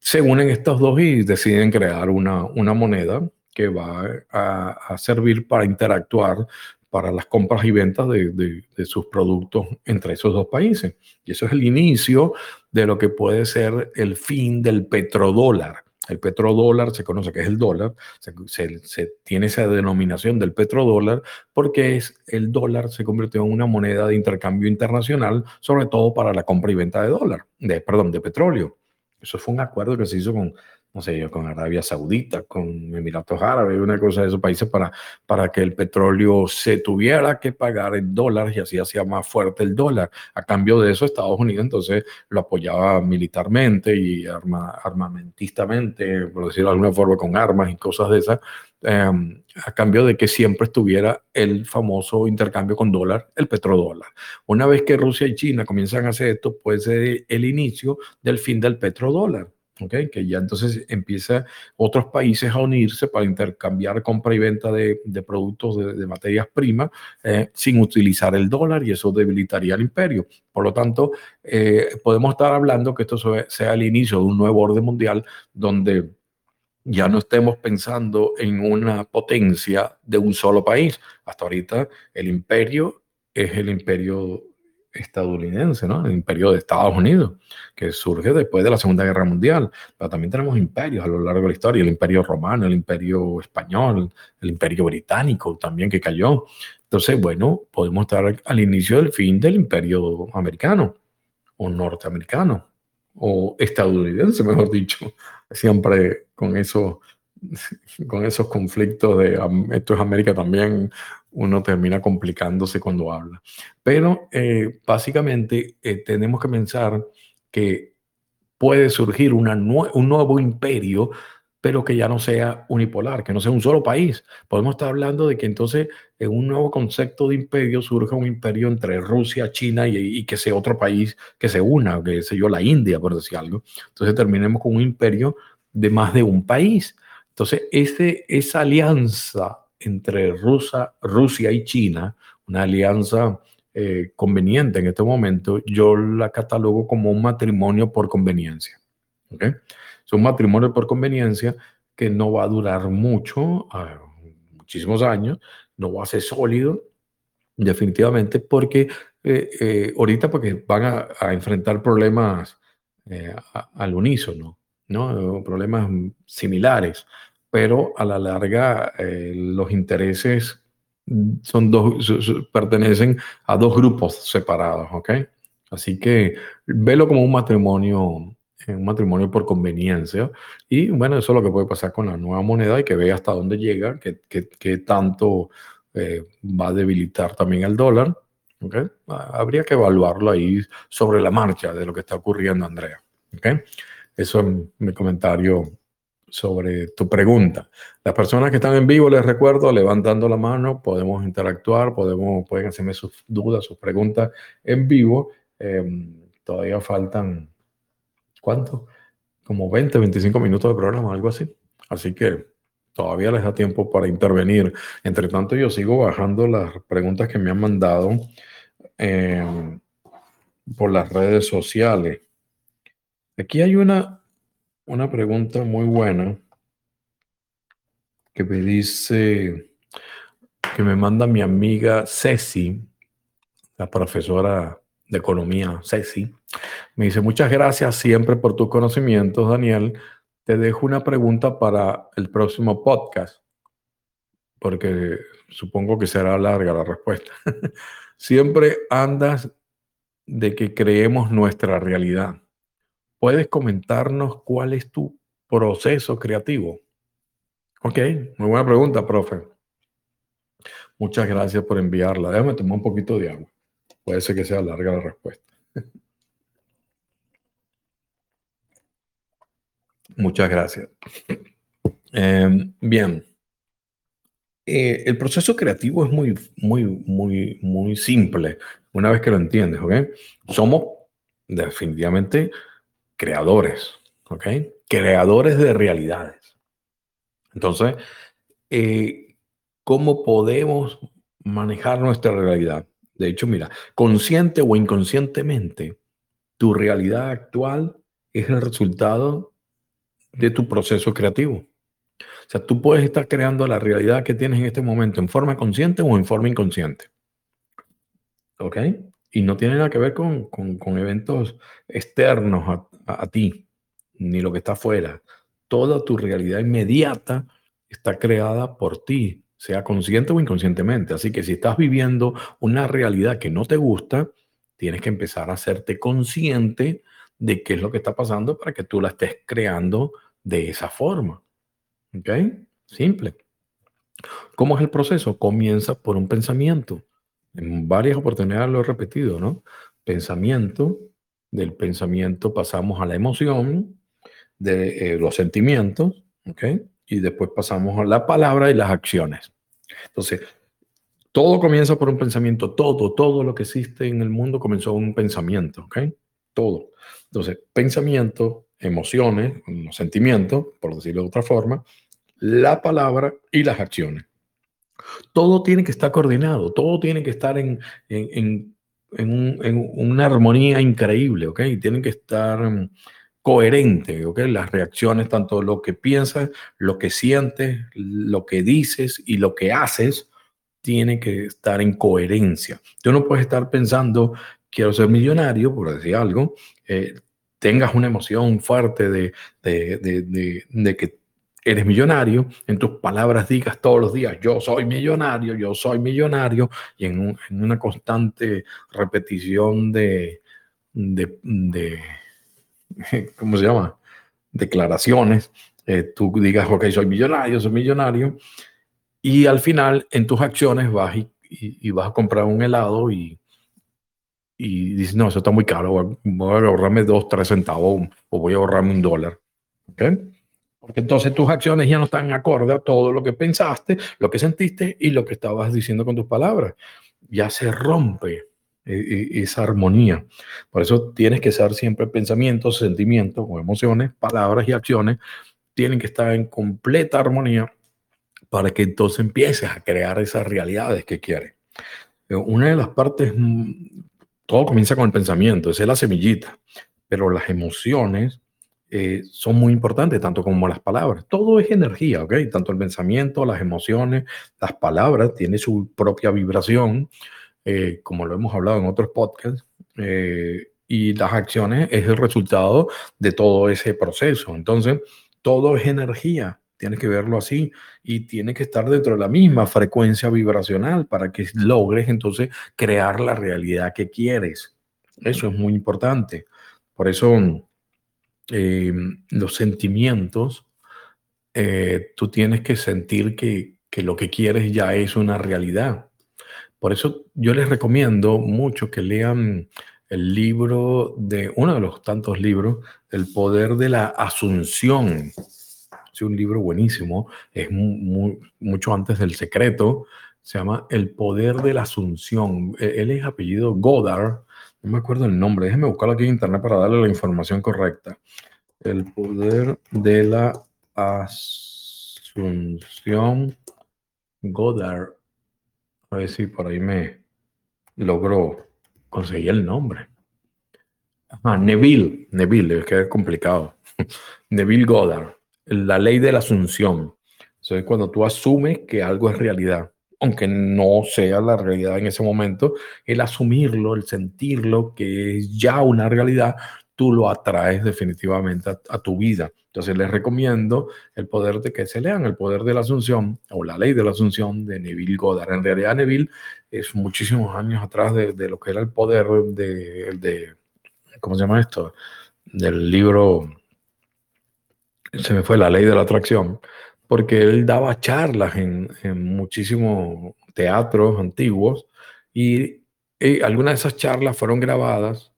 Se unen estos dos y deciden crear una, una moneda que va a, servir para interactuar para las compras y ventas de, de, sus productos entre esos dos países. Y eso es el inicio de lo que puede ser el fin del petrodólar. El petrodólar se conoce que es el dólar, se, tiene esa denominación del petrodólar porque es el dólar se convirtió en una moneda de intercambio internacional, sobre todo para la compra y venta de dólar, de, perdón, de petróleo. Eso fue un acuerdo que se hizo con no sé yo, con Arabia Saudita, con Emiratos Árabes, una cosa de esos países para, para que el petróleo se tuviera que pagar en dólares y así hacía más fuerte el dólar. A cambio de eso, Estados Unidos entonces lo apoyaba militarmente y arma, armamentistamente, por decirlo de alguna forma, con armas y cosas de esas, em, a cambio de que siempre estuviera el famoso intercambio con dólar, el petrodólar. Una vez que Rusia y China comienzan a hacer esto, puede ser el inicio del fin del petrodólar que ya entonces empieza otros países a unirse para intercambiar compra y venta de, productos de, materias primas eh, sin utilizar el dólar y eso debilitaría el imperio. Por lo tanto, eh, podemos estar hablando que esto sea el inicio de un nuevo orden mundial donde ya no estemos pensando en una potencia de un solo país. Hasta ahorita el imperio es el imperio estadounidense, ¿no? El imperio de Estados Unidos, que surge después de la Segunda Guerra Mundial. Pero también tenemos imperios a lo largo de la historia, el imperio romano, el imperio español, el imperio británico también que cayó. Entonces, bueno, podemos estar al inicio del fin del imperio americano o norteamericano o estadounidense, [LAUGHS] mejor dicho, siempre con eso [LAUGHS] con esos conflictos de esto es América también, uno termina complicándose cuando habla. Pero eh, básicamente eh, tenemos que pensar que puede surgir una un nuevo imperio, pero que ya no sea unipolar, que no sea un solo país. Podemos estar hablando de que entonces en un nuevo concepto de imperio surja un imperio entre Rusia, China y, que sea otro país que se una, que sé yo, la India, por decir algo. Entonces terminemos con un imperio de más de un país. Entonces, esa alianza entre Rusia, y China, una alianza eh, conveniente en este momento, yo la catalogo como un matrimonio por conveniencia. Es un matrimonio por conveniencia que no va a durar mucho, muchísimos años, no va a ser sólido, definitivamente, porque eh, eh, ahorita porque van a, enfrentar problemas al unísono, ¿no? problemas similares pero a la larga eh, los intereses son dos, pertenecen a dos grupos separados, ¿ok? Así que velo como un matrimonio, eh, un matrimonio por conveniencia. Y bueno, eso es lo que puede pasar con la nueva moneda y que vea hasta dónde llega, que, tanto eh, va a debilitar también el dólar. ¿ok? Habría que evaluarlo ahí sobre la marcha de lo que está ocurriendo, Andrea. ¿ok? Eso es mi comentario sobre tu pregunta. Las personas que están en vivo, les recuerdo, levantando la mano, podemos interactuar, podemos, pueden hacerme sus dudas, sus preguntas en vivo. Em, todavía faltan, ¿cuánto? Como 20, 25 minutos de programa, algo así. Así que todavía les da tiempo para intervenir. Entre tanto, yo sigo bajando las preguntas que me han mandado em, por las redes sociales. Aquí hay una una pregunta muy buena que me dice, que me manda mi amiga Ceci la profesora de economía, Ceci, me dice, muchas gracias siempre por tus conocimientos, Daniel. Te dejo una pregunta para el próximo podcast, porque supongo que será larga la respuesta. [LAUGHS] siempre andas de que creemos nuestra realidad. ¿Puedes comentarnos cuál es tu proceso creativo? Ok, muy buena pregunta, profe. Muchas gracias por enviarla. Déjame tomar un poquito de agua. Puede ser que sea larga la respuesta. [LAUGHS] Muchas gracias. Em, bien. Eh, el proceso creativo es muy, muy, muy, muy simple una vez que lo entiendes, ¿ok? Somos definitivamente creadores, ¿ok? Creadores de realidades. Entonces, eh, ¿cómo podemos manejar nuestra realidad? De hecho, mira, consciente o inconscientemente, tu realidad actual es el resultado de tu proceso creativo. O sea, tú puedes estar creando la realidad que tienes en este momento en forma consciente o en forma inconsciente. ¿Ok? Y no tiene nada que ver con, eventos externos a, ti, ni lo que está afuera. Toda tu realidad inmediata está creada por ti, sea consciente o inconscientemente. Así que si estás viviendo una realidad que no te gusta, tienes que empezar a hacerte consciente de qué es lo que está pasando para que tú la estés creando de esa forma. ¿Ok? Simple. ¿Cómo es el proceso? Comienza por un pensamiento. En varias oportunidades lo he repetido, ¿no? Pensamiento, del pensamiento pasamos a la emoción, de eh, los sentimientos, ¿ok? Y después pasamos a la palabra y las acciones. Entonces, todo comienza por un pensamiento, todo, todo lo que existe en el mundo comenzó un pensamiento, ¿ok? Todo. Entonces, pensamiento, emociones, los sentimientos, por decirlo de otra forma, la palabra y las acciones. Todo tiene que estar coordinado, todo tiene que estar en, una armonía increíble, ¿ok? Tienen que estar mm, coherentes, ¿ok? Las reacciones, tanto lo que piensas, lo que sientes, lo que dices y lo que haces, tiene que estar en coherencia. Tú no puedes estar pensando, quiero ser millonario, por decir algo, eh, tengas una emoción fuerte de, de que eres millonario, en tus palabras digas todos los días, yo soy millonario, yo soy millonario, y en, una constante repetición de, de, [LAUGHS] ¿cómo se llama? Declaraciones, eh, tú digas, ok, soy millonario, soy millonario, y al final en tus acciones vas y, vas a comprar un helado y, y dices, no, eso está muy caro, voy a ahorrarme dos, tres centavos o voy a ahorrarme un dólar. ¿okay? Porque entonces tus acciones ya no están acorde a todo lo que pensaste, lo que sentiste y lo que estabas diciendo con tus palabras. Ya se rompe eh, eh, esa armonía. Por eso tienes que ser siempre pensamientos, sentimientos o emociones, palabras y acciones tienen que estar en completa armonía para que entonces empieces a crear esas realidades que quieres. Eh, una de las partes, mm, todo comienza con el pensamiento, es la semillita, pero las emociones eh, son muy importantes, tanto como las palabras. Todo es energía, ¿ok? Tanto el pensamiento, las emociones, las palabras, tiene su propia vibración, eh, como lo hemos hablado en otros podcasts, eh, y las acciones es el resultado de todo ese proceso. Entonces, todo es energía, tienes que verlo así, y tiene que estar dentro de la misma frecuencia vibracional para que logres entonces crear la realidad que quieres. Eso es muy importante. Por eso Em, los sentimientos, eh, tú tienes que sentir que, que lo que quieres ya es una realidad. Por eso yo les recomiendo mucho que lean el libro de uno de los tantos libros, El poder de la asunción. Es un libro buenísimo, es mucho antes del secreto. Se llama El poder de la asunción. E, él es apellido Godard, no me acuerdo el nombre, déjeme buscarlo aquí en internet para darle la información correcta. El poder de la asunción Goddard. A ver si por ahí me logro conseguir el nombre. Ah, Neville, Neville, es que es complicado. [LAUGHS] Neville Goddard, la ley de la asunción. Eso es cuando tú asumes que algo es realidad aunque no sea la realidad en ese momento, el asumirlo, el sentirlo, que es ya una realidad, tú lo atraes definitivamente a, tu vida. Entonces les recomiendo el poder de que se lean el poder de la Asunción o la ley de la Asunción de Neville Goddard. En realidad Neville es muchísimos años atrás de, lo que era el poder de, de, ¿cómo se llama esto? Del libro, se me fue la ley de la atracción, porque él daba charlas en, muchísimos teatros antiguos y, algunas de esas charlas fueron grabadas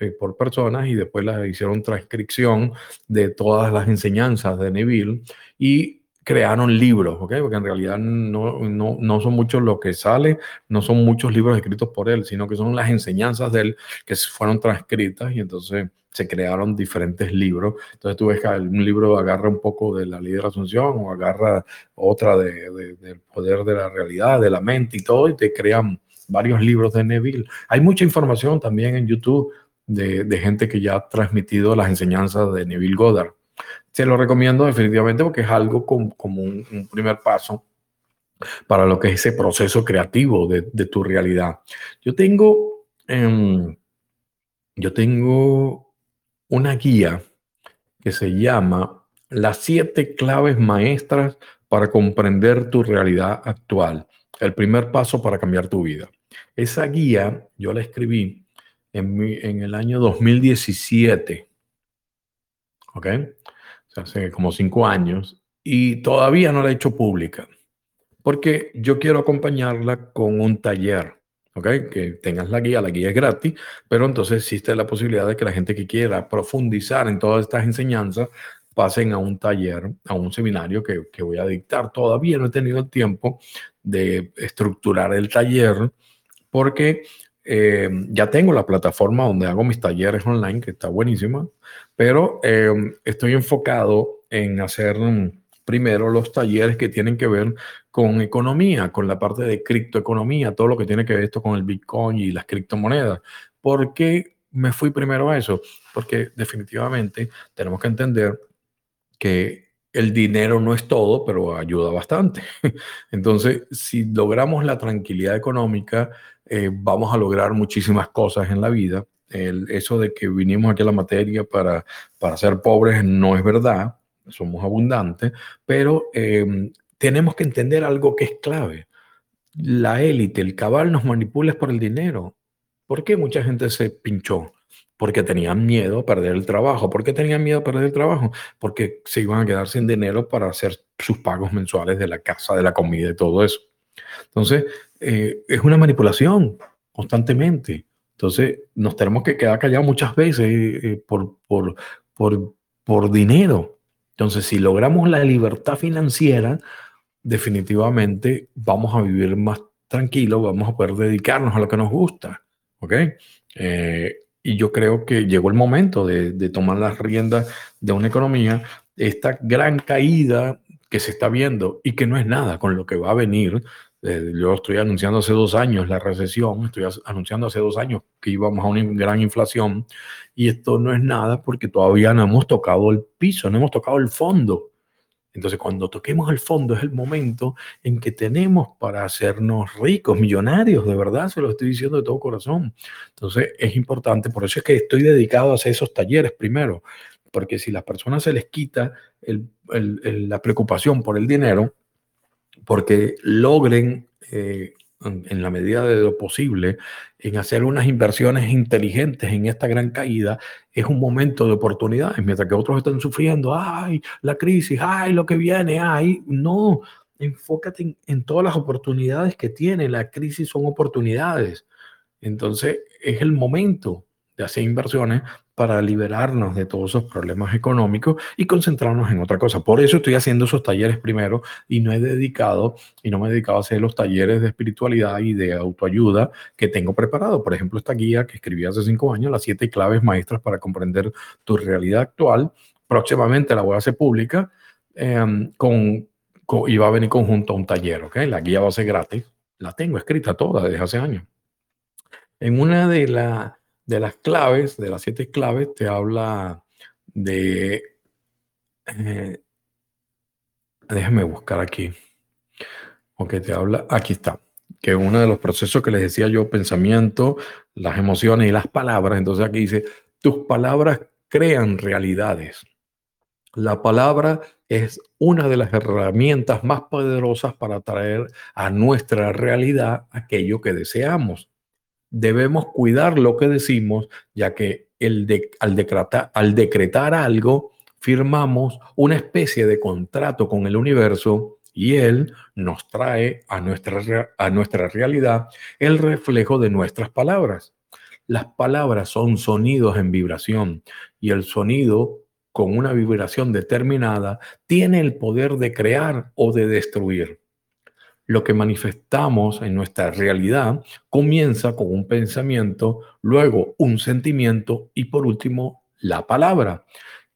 eh, por personas y después la hicieron transcripción de todas las enseñanzas de Neville y crearon libros, ¿ok? Porque en realidad no, no, no, son muchos lo que sale, no son muchos libros escritos por él, sino que son las enseñanzas de él que fueron transcritas y entonces se crearon diferentes libros. Entonces tú ves que un libro agarra un poco de la ley de la asunción o agarra otra de, del poder de la realidad, de la mente y todo, y te crean varios libros de Neville. Hay mucha información también en YouTube de, gente que ya ha transmitido las enseñanzas de Neville Goddard. Se lo recomiendo definitivamente porque es algo como, un, primer paso para lo que es ese proceso creativo de, tu realidad. Yo tengo, em, yo tengo una guía que se llama Las siete claves maestras para comprender tu realidad actual. El primer paso para cambiar tu vida. Esa guía yo la escribí en, el año 2017. ¿Ok? Hace como cinco años y todavía no la he hecho pública porque yo quiero acompañarla con un taller. ¿ok? Que tengas la guía, la guía es gratis, pero entonces existe la posibilidad de que la gente que quiera profundizar en todas estas enseñanzas pasen a un taller, a un seminario que, que voy a dictar. Todavía no he tenido el tiempo de estructurar el taller porque eh, ya tengo la plataforma donde hago mis talleres online, que está buenísima, pero eh, estoy enfocado en hacer mm, primero los talleres que tienen que ver con economía, con la parte de criptoeconomía, todo lo que tiene que ver esto con el Bitcoin y las criptomonedas. ¿Por qué me fui primero a eso? Porque definitivamente tenemos que entender que el dinero no es todo, pero ayuda bastante. [LAUGHS] Entonces, si logramos la tranquilidad económica, eh, vamos a lograr muchísimas cosas en la vida. El, eso de que vinimos aquí a la materia para, para ser pobres no es verdad, somos abundantes, pero em, tenemos que entender algo que es clave. La élite, el cabal nos manipula por el dinero. ¿Por qué mucha gente se pinchó? Porque tenían miedo a perder el trabajo. ¿Por qué tenían miedo a perder el trabajo? Porque se iban a quedar sin dinero para hacer sus pagos mensuales de la casa, de la comida y todo eso. Entonces, eh, es una manipulación constantemente. Entonces, nos tenemos que quedar callados muchas veces eh, por, por, por, por dinero. Entonces, si logramos la libertad financiera, definitivamente vamos a vivir más tranquilos, vamos a poder dedicarnos a lo que nos gusta. ¿Ok? Eh, y yo creo que llegó el momento de, de, tomar las riendas de una economía. Esta gran caída que se está viendo y que no es nada con lo que va a venir eh, yo estoy anunciando hace dos años la recesión, estoy anunciando hace dos años que íbamos a una gran inflación y esto no es nada porque todavía no hemos tocado el piso, no hemos tocado el fondo. Entonces, cuando toquemos el fondo es el momento en que tenemos para hacernos ricos, millonarios, de verdad, se lo estoy diciendo de todo corazón. Entonces, es importante, por eso es que estoy dedicado a hacer esos talleres primero, porque si a las personas se les quita la preocupación por el dinero, porque logren, eh, en, la medida de lo posible, en hacer unas inversiones inteligentes en esta gran caída, es un momento de oportunidades, mientras que otros están sufriendo, ay, la crisis, ay, lo que viene, ay, no, enfócate en, en todas las oportunidades que tiene, la crisis son oportunidades. Entonces, es el momento de hacer inversiones para liberarnos de todos esos problemas económicos y concentrarnos en otra cosa. Por eso estoy haciendo esos talleres primero y no he dedicado y no me he dedicado a hacer los talleres de espiritualidad y de autoayuda que tengo preparado. Por ejemplo, esta guía que escribí hace cinco años, las siete claves maestras para comprender tu realidad actual. Próximamente la voy a hacer pública em, con, y va a venir conjunto a un taller, ¿ok? La guía va a ser gratis. La tengo escrita toda desde hace años. En una de las de las claves, de las siete claves, te habla de... Eh, déjame buscar aquí. o que te habla, aquí está, que uno de los procesos que les decía yo, pensamiento, las emociones y las palabras, entonces aquí dice, tus palabras crean realidades. La palabra es una de las herramientas más poderosas para traer a nuestra realidad aquello que deseamos. Debemos cuidar lo que decimos, ya que el al, decretar, al decretar algo, firmamos una especie de contrato con el universo y él nos trae a nuestra, a nuestra realidad el reflejo de nuestras palabras. Las palabras son sonidos en vibración y el sonido con una vibración determinada tiene el poder de crear o de destruir. Lo que manifestamos en nuestra realidad comienza con un pensamiento, luego un sentimiento y por último la palabra.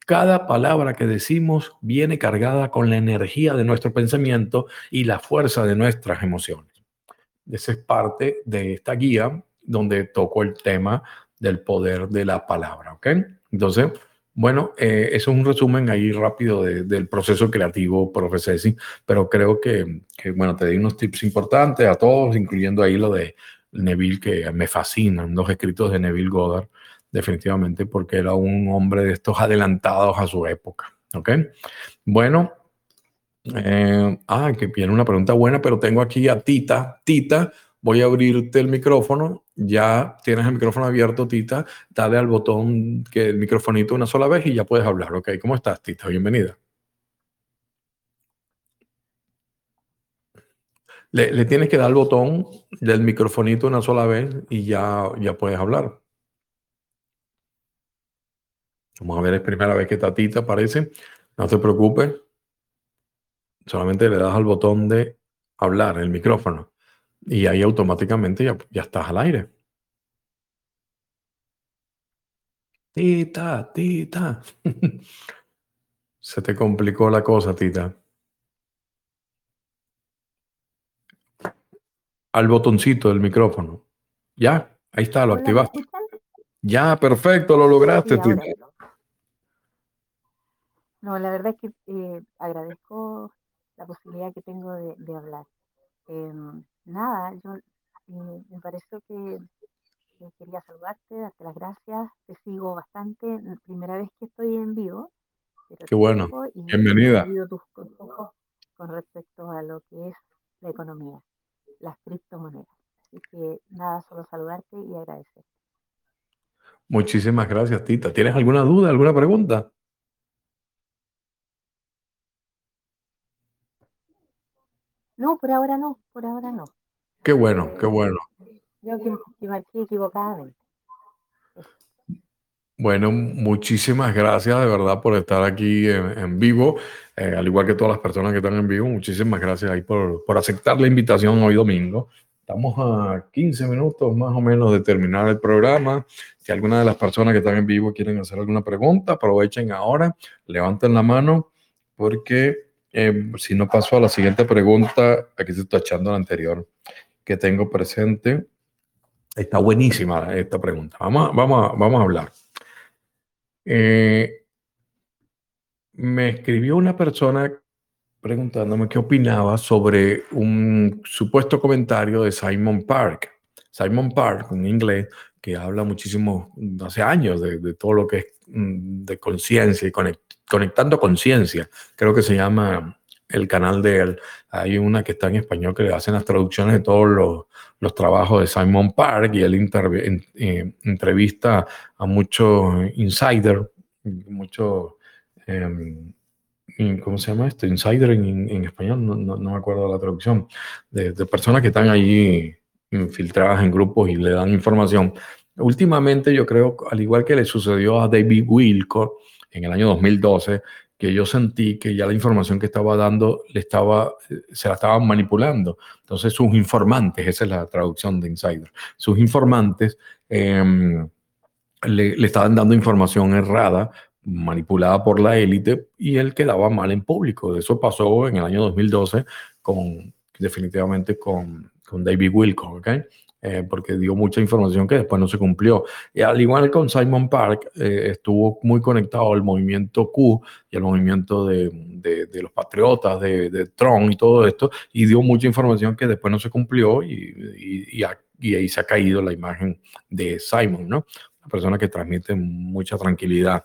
Cada palabra que decimos viene cargada con la energía de nuestro pensamiento y la fuerza de nuestras emociones. Esa es parte de esta guía donde toco el tema del poder de la palabra, ¿ok? Entonces, bueno, eh, eso es un resumen ahí rápido del proceso creativo Profesesi, pero creo que, que, bueno, te di unos tips importantes a todos, incluyendo ahí lo de Neville, que me fascinan, los escritos de Neville Goddard, definitivamente, porque era un hombre de estos adelantados a su época, ¿ok? Bueno, eh, ah, que viene una pregunta buena, pero tengo aquí a Tita. Tita, voy a abrirte el micrófono. Ya tienes el micrófono abierto, Tita. Dale al botón que el microfonito una sola vez y ya puedes hablar. Ok, ¿cómo estás, Tita? Bienvenida. Le, tienes que dar el botón del microfonito una sola vez y ya, ya puedes hablar. Vamos a ver, es primera vez que Tita aparece. No te preocupes. Solamente le das al botón de hablar, el micrófono. Y ahí automáticamente ya, ya estás al aire. Tita, tita. [LAUGHS] Se te complicó la cosa, tita. Al botoncito del micrófono. Ya, ahí está, lo activaste. Ya, perfecto, lo lograste, tita. No, la verdad es que eh, agradezco la posibilidad que tengo de, de hablar. Em, nada, yo eh, me pareció que, quería saludarte, darte las gracias, te sigo bastante, primera vez que estoy en vivo. Qué bueno, bienvenida. tus consejos con respecto a lo que es la economía, las criptomonedas. Así que nada, solo saludarte y agradecer. Muchísimas gracias, Tita. ¿Tienes alguna duda, alguna pregunta? No, por ahora no, por ahora no. Qué bueno, qué bueno. Yo que, marqué equivocadamente. Bueno, muchísimas gracias de verdad por estar aquí en, vivo, eh, al igual que todas las personas que están en vivo. Muchísimas gracias ahí por, por, aceptar la invitación hoy domingo. Estamos a 15 minutos más o menos de terminar el programa. Si alguna de las personas que están en vivo quieren hacer alguna pregunta, aprovechen ahora, levanten la mano, porque eh, si no paso a la siguiente pregunta, aquí estoy echando la anterior que tengo presente. Está buenísima esta pregunta. Vamos, vamos, vamos a hablar. Eh, me escribió una persona preguntándome qué opinaba sobre un supuesto comentario de Simon Park. Simon Park, un inglés que habla muchísimo, hace años, de, de todo lo que es mm, de conciencia y conectando conciencia. Creo que se llama el canal de él. Hay una que está en español que le hacen las traducciones de todos los, los trabajos de Simon Park y él eh, entrevista a muchos insiders, muchos, em, ¿cómo se llama esto? Insider en, español, no, no, me acuerdo la traducción, de, de personas que están allí infiltradas en grupos y le dan información. Últimamente yo creo, al igual que le sucedió a David Wilco en el año 2012, que yo sentí que ya la información que estaba dando le estaba, se la estaban manipulando. Entonces sus informantes, esa es la traducción de insider, sus informantes em, le, estaban dando información errada, manipulada por la élite, y él quedaba mal en público. Eso pasó en el año 2012 con, definitivamente con, con David Wilcock, ¿ok? Eh, porque dio mucha información que después no se cumplió. Y al igual con Simon Park, eh, estuvo muy conectado al movimiento Q y al movimiento de, de, los patriotas, de, de, Trump y todo esto, y dio mucha información que después no se cumplió y, y, y ahí se ha caído la imagen de Simon, ¿no? Una persona que transmite mucha tranquilidad.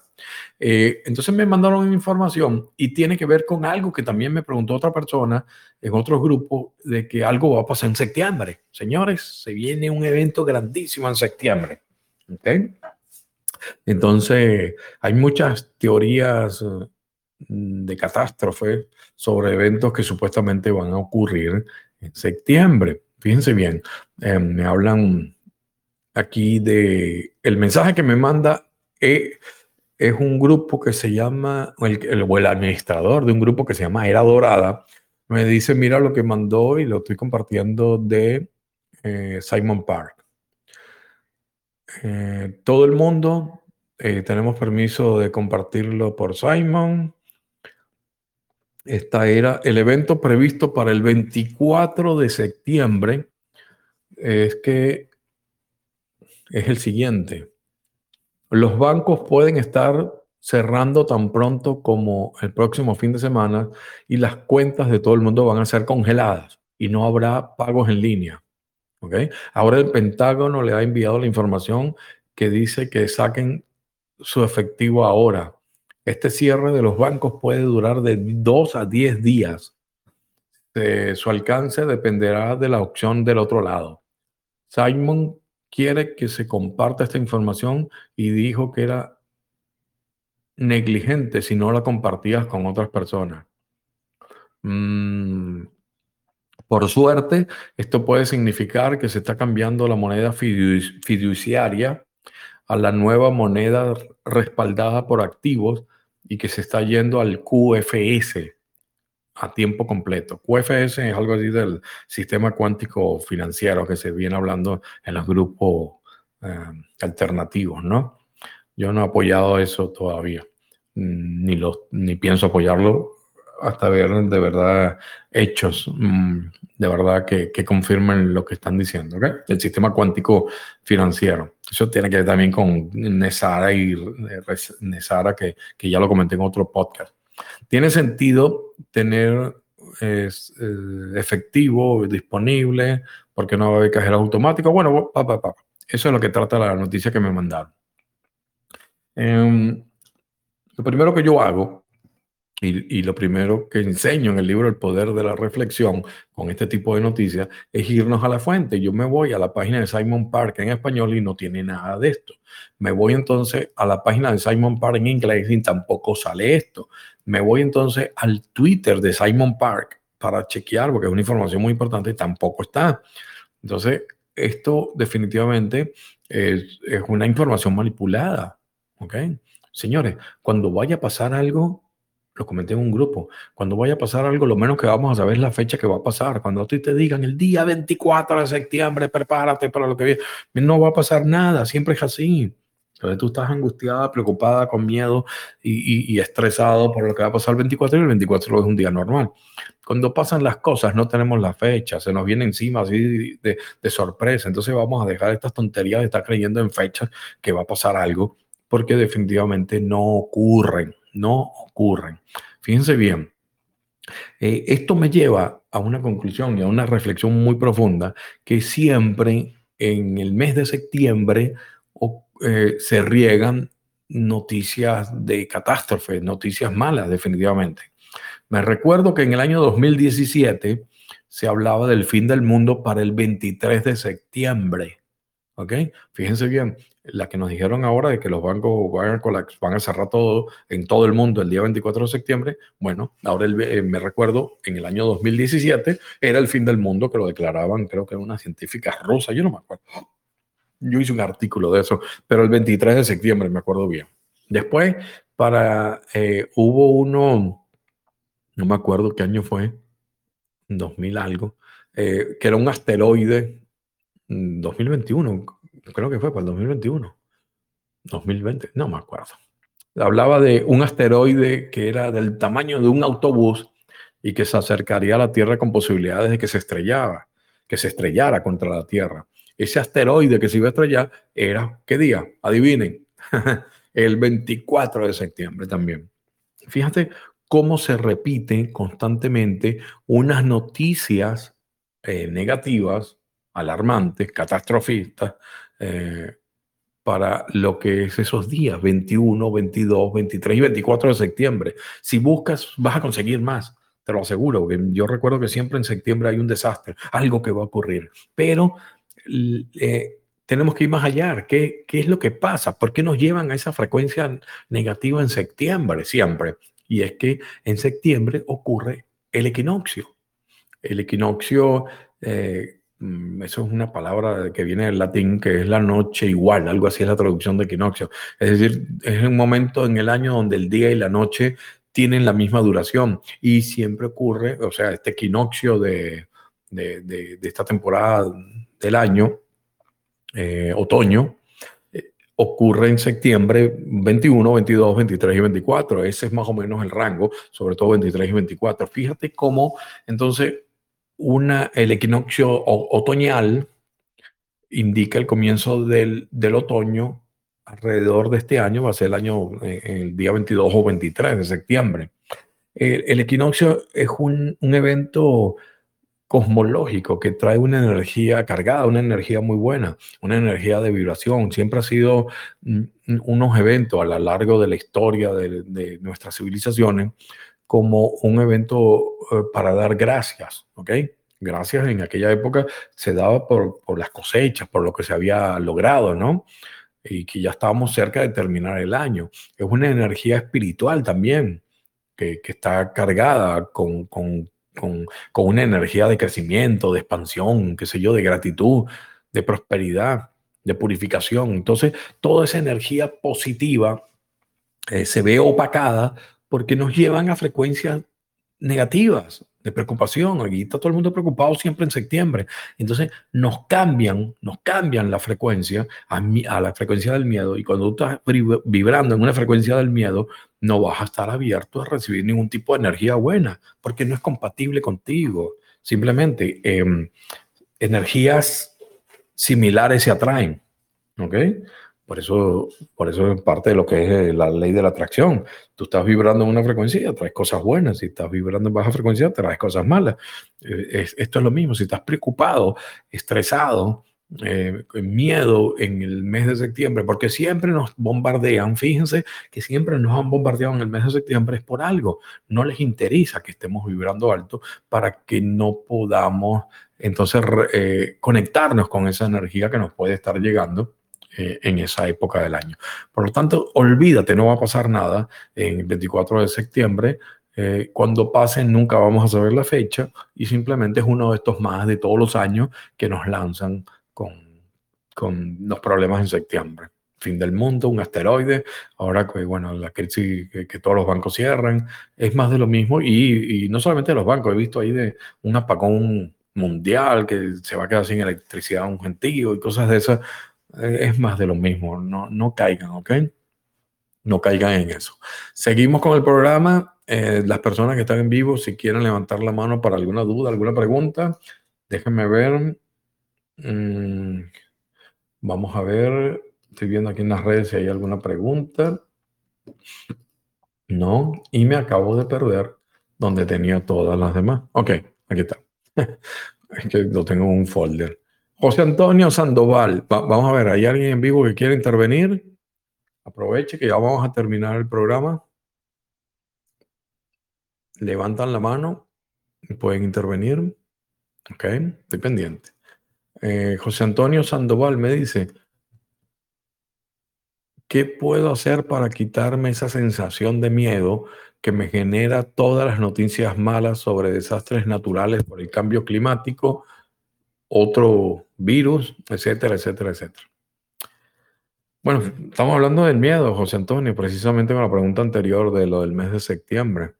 Eh, entonces me mandaron información y tiene que ver con algo que también me preguntó otra persona en otro grupo de que algo va a pasar en septiembre. Señores, se viene un evento grandísimo en septiembre. Entonces, hay muchas teorías mm, de catástrofe sobre eventos que supuestamente van a ocurrir en septiembre. Fíjense bien, eh, me hablan aquí de el mensaje que me manda eh, es un grupo que se llama, el, el, administrador de un grupo que se llama Era Dorada, me dice, mira lo que mandó y lo estoy compartiendo de eh, Simon Park. Eh, todo el mundo, tenemos permiso de compartirlo por Simon. Esta era el evento previsto para el 24 de septiembre. Es que es el siguiente. Los bancos pueden estar cerrando tan pronto como el próximo fin de semana y las cuentas de todo el mundo van a ser congeladas y no habrá pagos en línea. ¿okay? Ahora el Pentágono le ha enviado la información que dice que saquen su efectivo ahora. Este cierre de los bancos puede durar de 2 a 10 días. su alcance dependerá de la opción del otro lado. Simon quiere que se comparta esta información y dijo que era negligente si no la compartías con otras personas. Mm, por suerte, esto puede significar que se está cambiando la moneda fiduciaria a la nueva moneda respaldada por activos y que se está yendo al QFS, a tiempo completo. QFS es algo así del sistema cuántico financiero que se viene hablando en los grupos eh, alternativos, ¿no? Yo no he apoyado eso todavía, mm, ni, lo, ni pienso apoyarlo hasta ver de verdad hechos, mm, de verdad que, que confirmen lo que están diciendo, ¿okay? El sistema cuántico financiero. Eso tiene que ver también con Nesara y Nesara, que, que ya lo comenté en otro podcast. Tiene sentido tener eh, efectivo disponible porque no va a haber cajero automático. Bueno, eso es lo que trata la noticia que me mandaron. Em, lo primero que yo hago y, lo primero que enseño en el libro El Poder de la Reflexión con este tipo de noticias es irnos a la fuente. Yo me voy a la página de Simon Park en español y no tiene nada de esto. Me voy entonces a la página de Simon Park en inglés y tampoco sale esto. Me voy entonces al Twitter de Simon Park para chequear porque es una información muy importante y tampoco está. Entonces, esto definitivamente es, una información manipulada. ¿Ok? Señores, cuando vaya a pasar algo, lo comenté en un grupo, cuando vaya a pasar algo, lo menos que vamos a saber es la fecha que va a pasar. Cuando a ti te digan el día 24 de septiembre, prepárate para lo que viene, no va a pasar nada, siempre es así. Entonces tú estás angustiada, preocupada, con miedo y, estresado por lo que va a pasar el 24 y el 24 es un día normal. Cuando pasan las cosas no tenemos la fecha, se nos viene encima así de, sorpresa. Entonces vamos a dejar estas tonterías de estar creyendo en fechas que va a pasar algo porque definitivamente no ocurren no ocurren. Fíjense bien, eh, esto me lleva a una conclusión y a una reflexión muy profunda que siempre en el mes de septiembre eh, se riegan noticias de catástrofe, noticias malas definitivamente. Me recuerdo que en el año 2017 se hablaba del fin del mundo para el 23 de septiembre. ¿Ok? Fíjense bien, la que nos dijeron ahora de que los bancos van a, cerrar todo en todo el mundo el día 24 de septiembre, bueno, ahora eh, me recuerdo, en el año 2017 era el fin del mundo que lo declaraban, creo que era una científica rusa, yo no me acuerdo. Yo hice un artículo de eso, pero el 23 de septiembre me acuerdo bien. Después, para, eh, hubo uno, no me acuerdo qué año fue, 2000 algo, eh, que era un asteroide, 2021, mm, creo que fue para el 2021, 2020, no me acuerdo. Hablaba de un asteroide que era del tamaño de un autobús y que se acercaría a la Tierra con posibilidades de que se estrellaba, que se estrellara contra la Tierra. Ese asteroide que se iba a estrellar era, ¿qué día? Adivinen, [LAUGHS] el 24 de septiembre también. Fíjate cómo se repiten constantemente unas noticias eh, negativas, alarmantes, catastrofistas, eh, para lo que es esos días, 21, 22, 23 y 24 de septiembre. Si buscas, vas a conseguir más, te lo aseguro, yo recuerdo que siempre en septiembre hay un desastre, algo que va a ocurrir, pero eh, tenemos que ir más allá. ¿Qué, ¿Qué es lo que pasa? ¿Por qué nos llevan a esa frecuencia negativa en septiembre siempre? Y es que en septiembre ocurre el equinoccio. El equinoccio, eh, mm, eso es una palabra que viene del latín, que es la noche igual, algo así es la traducción de equinoccio. Es decir, es un momento en el año donde el día y la noche tienen la misma duración y siempre ocurre, o sea, este equinoccio de, de, de, esta temporada del año, eh, otoño, ocurre en septiembre 21, 22, 23 y 24. Ese es más o menos el rango, sobre todo 23 y 24. Fíjate cómo entonces el equinoccio otoñal indica el comienzo del, otoño alrededor de este año, va a ser el año, eh, el día 22 o 23 de septiembre. El, equinoccio es un evento cosmológico que trae una energía cargada, una energía muy buena, una energía de vibración. Siempre ha sido mm, mm, unos eventos a lo largo de la historia de, nuestras civilizaciones como un evento eh, para dar gracias, ¿ok? Gracias en aquella época se daba por, por las cosechas, por lo que se había logrado, ¿no? Y que ya estábamos cerca de terminar el año. Es una energía espiritual también, que, que está cargada con, con con, una energía de crecimiento, de expansión, qué sé yo, de gratitud, de prosperidad, de purificación. Entonces, toda esa energía positiva eh, se ve opacada porque nos llevan a frecuencias negativas, de preocupación. Aquí está todo el mundo preocupado siempre en septiembre. Entonces nos cambian, nos cambian la frecuencia a, a la frecuencia del miedo. Y cuando tú estás vibrando en una frecuencia del miedo, no vas a estar abierto a recibir ningún tipo de energía buena, porque no es compatible contigo. Simplemente em, energías similares se atraen. ¿Ok? Por eso, por eso es parte de lo que es eh, la ley de la atracción. Tú estás vibrando en una frecuencia, traes cosas buenas. Si estás vibrando en baja frecuencia, traes cosas malas. Eh, esto es lo mismo. Si estás preocupado, estresado, eh, miedo en el mes de septiembre, porque siempre nos bombardean. Fíjense que siempre nos han bombardeado en el mes de septiembre es por algo. No les interesa que estemos vibrando alto para que no podamos entonces conectarnos con esa energía que nos puede estar llegando eh, en esa época del año. Por lo tanto, olvídate, no va a pasar nada en el 24 de septiembre. Eh, cuando pase, nunca vamos a saber la fecha y simplemente es uno de estos más de todos los años que nos lanzan con, con los problemas en septiembre fin del mundo, un asteroide, ahora que, bueno, la crisis que, todos los bancos cierran, es más de lo mismo y, y, no solamente los bancos, he visto ahí de un apagón mundial que se va a quedar sin electricidad un gentío y cosas de esas, es más de lo mismo, no, no caigan, ¿ok? No caigan en eso. Seguimos con el programa. Eh, las personas que están en vivo, si quieren levantar la mano para alguna duda, alguna pregunta, déjenme ver. Mm, vamos a ver. Estoy viendo aquí en las redes si hay alguna pregunta. No, y me acabo de perder donde tenía todas las demás. Ok, aquí está. [LAUGHS] es que lo tengo en un folder. José Antonio Sandoval, vamos a ver, ¿hay alguien en vivo que quiere intervenir? Aproveche que ya vamos a terminar el programa. Levantan la mano pueden intervenir. Ok, estoy pendiente. Eh, José Antonio Sandoval me dice, ¿qué puedo hacer para quitarme esa sensación de miedo que me genera todas las noticias malas sobre desastres naturales por el cambio climático? Otro virus, etcétera, etcétera, etcétera. Bueno, estamos hablando del miedo, José Antonio, precisamente con la pregunta anterior de lo del mes de septiembre.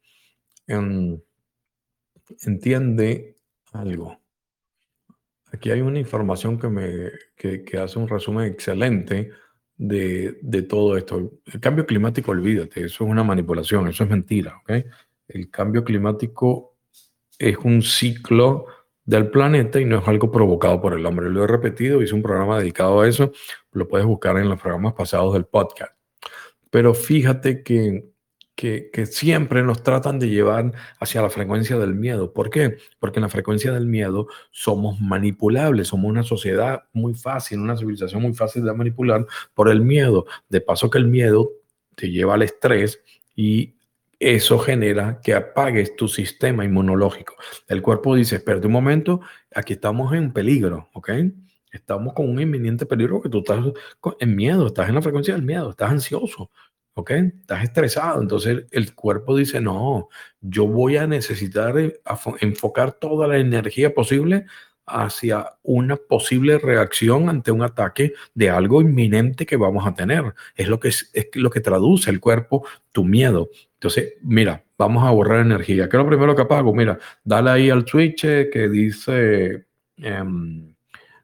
entiende algo. Aquí hay una información que, me, que, hace un resumen excelente de, de, todo esto. El cambio climático, olvídate, eso es una manipulación, eso es mentira. ¿okay? El cambio climático es un ciclo del planeta y no es algo provocado por el hombre. Lo he repetido, hice un programa dedicado a eso, lo puedes buscar en los programas pasados del podcast. Pero fíjate que que, siempre nos tratan de llevar hacia la frecuencia del miedo. ¿Por qué? Porque en la frecuencia del miedo somos manipulables, somos una sociedad muy fácil, una civilización muy fácil de manipular por el miedo. De paso que el miedo te lleva al estrés y eso genera que apagues tu sistema inmunológico. El cuerpo dice, espérate un momento, aquí estamos en peligro, ¿ok? Estamos con un inminente peligro que tú estás en miedo, estás en la frecuencia del miedo, estás ansioso, ¿ok? Estás estresado, entonces el cuerpo dice, no, yo voy a necesitar eh, enfocar toda la energía posible hacia una posible reacción ante un ataque de algo inminente que vamos a tener. Es lo que, es, lo que traduce el cuerpo tu miedo. Entonces, mira, vamos a ahorrar energía. ¿Qué es lo primero que apago? Mira, dale ahí al switch que dice... Em,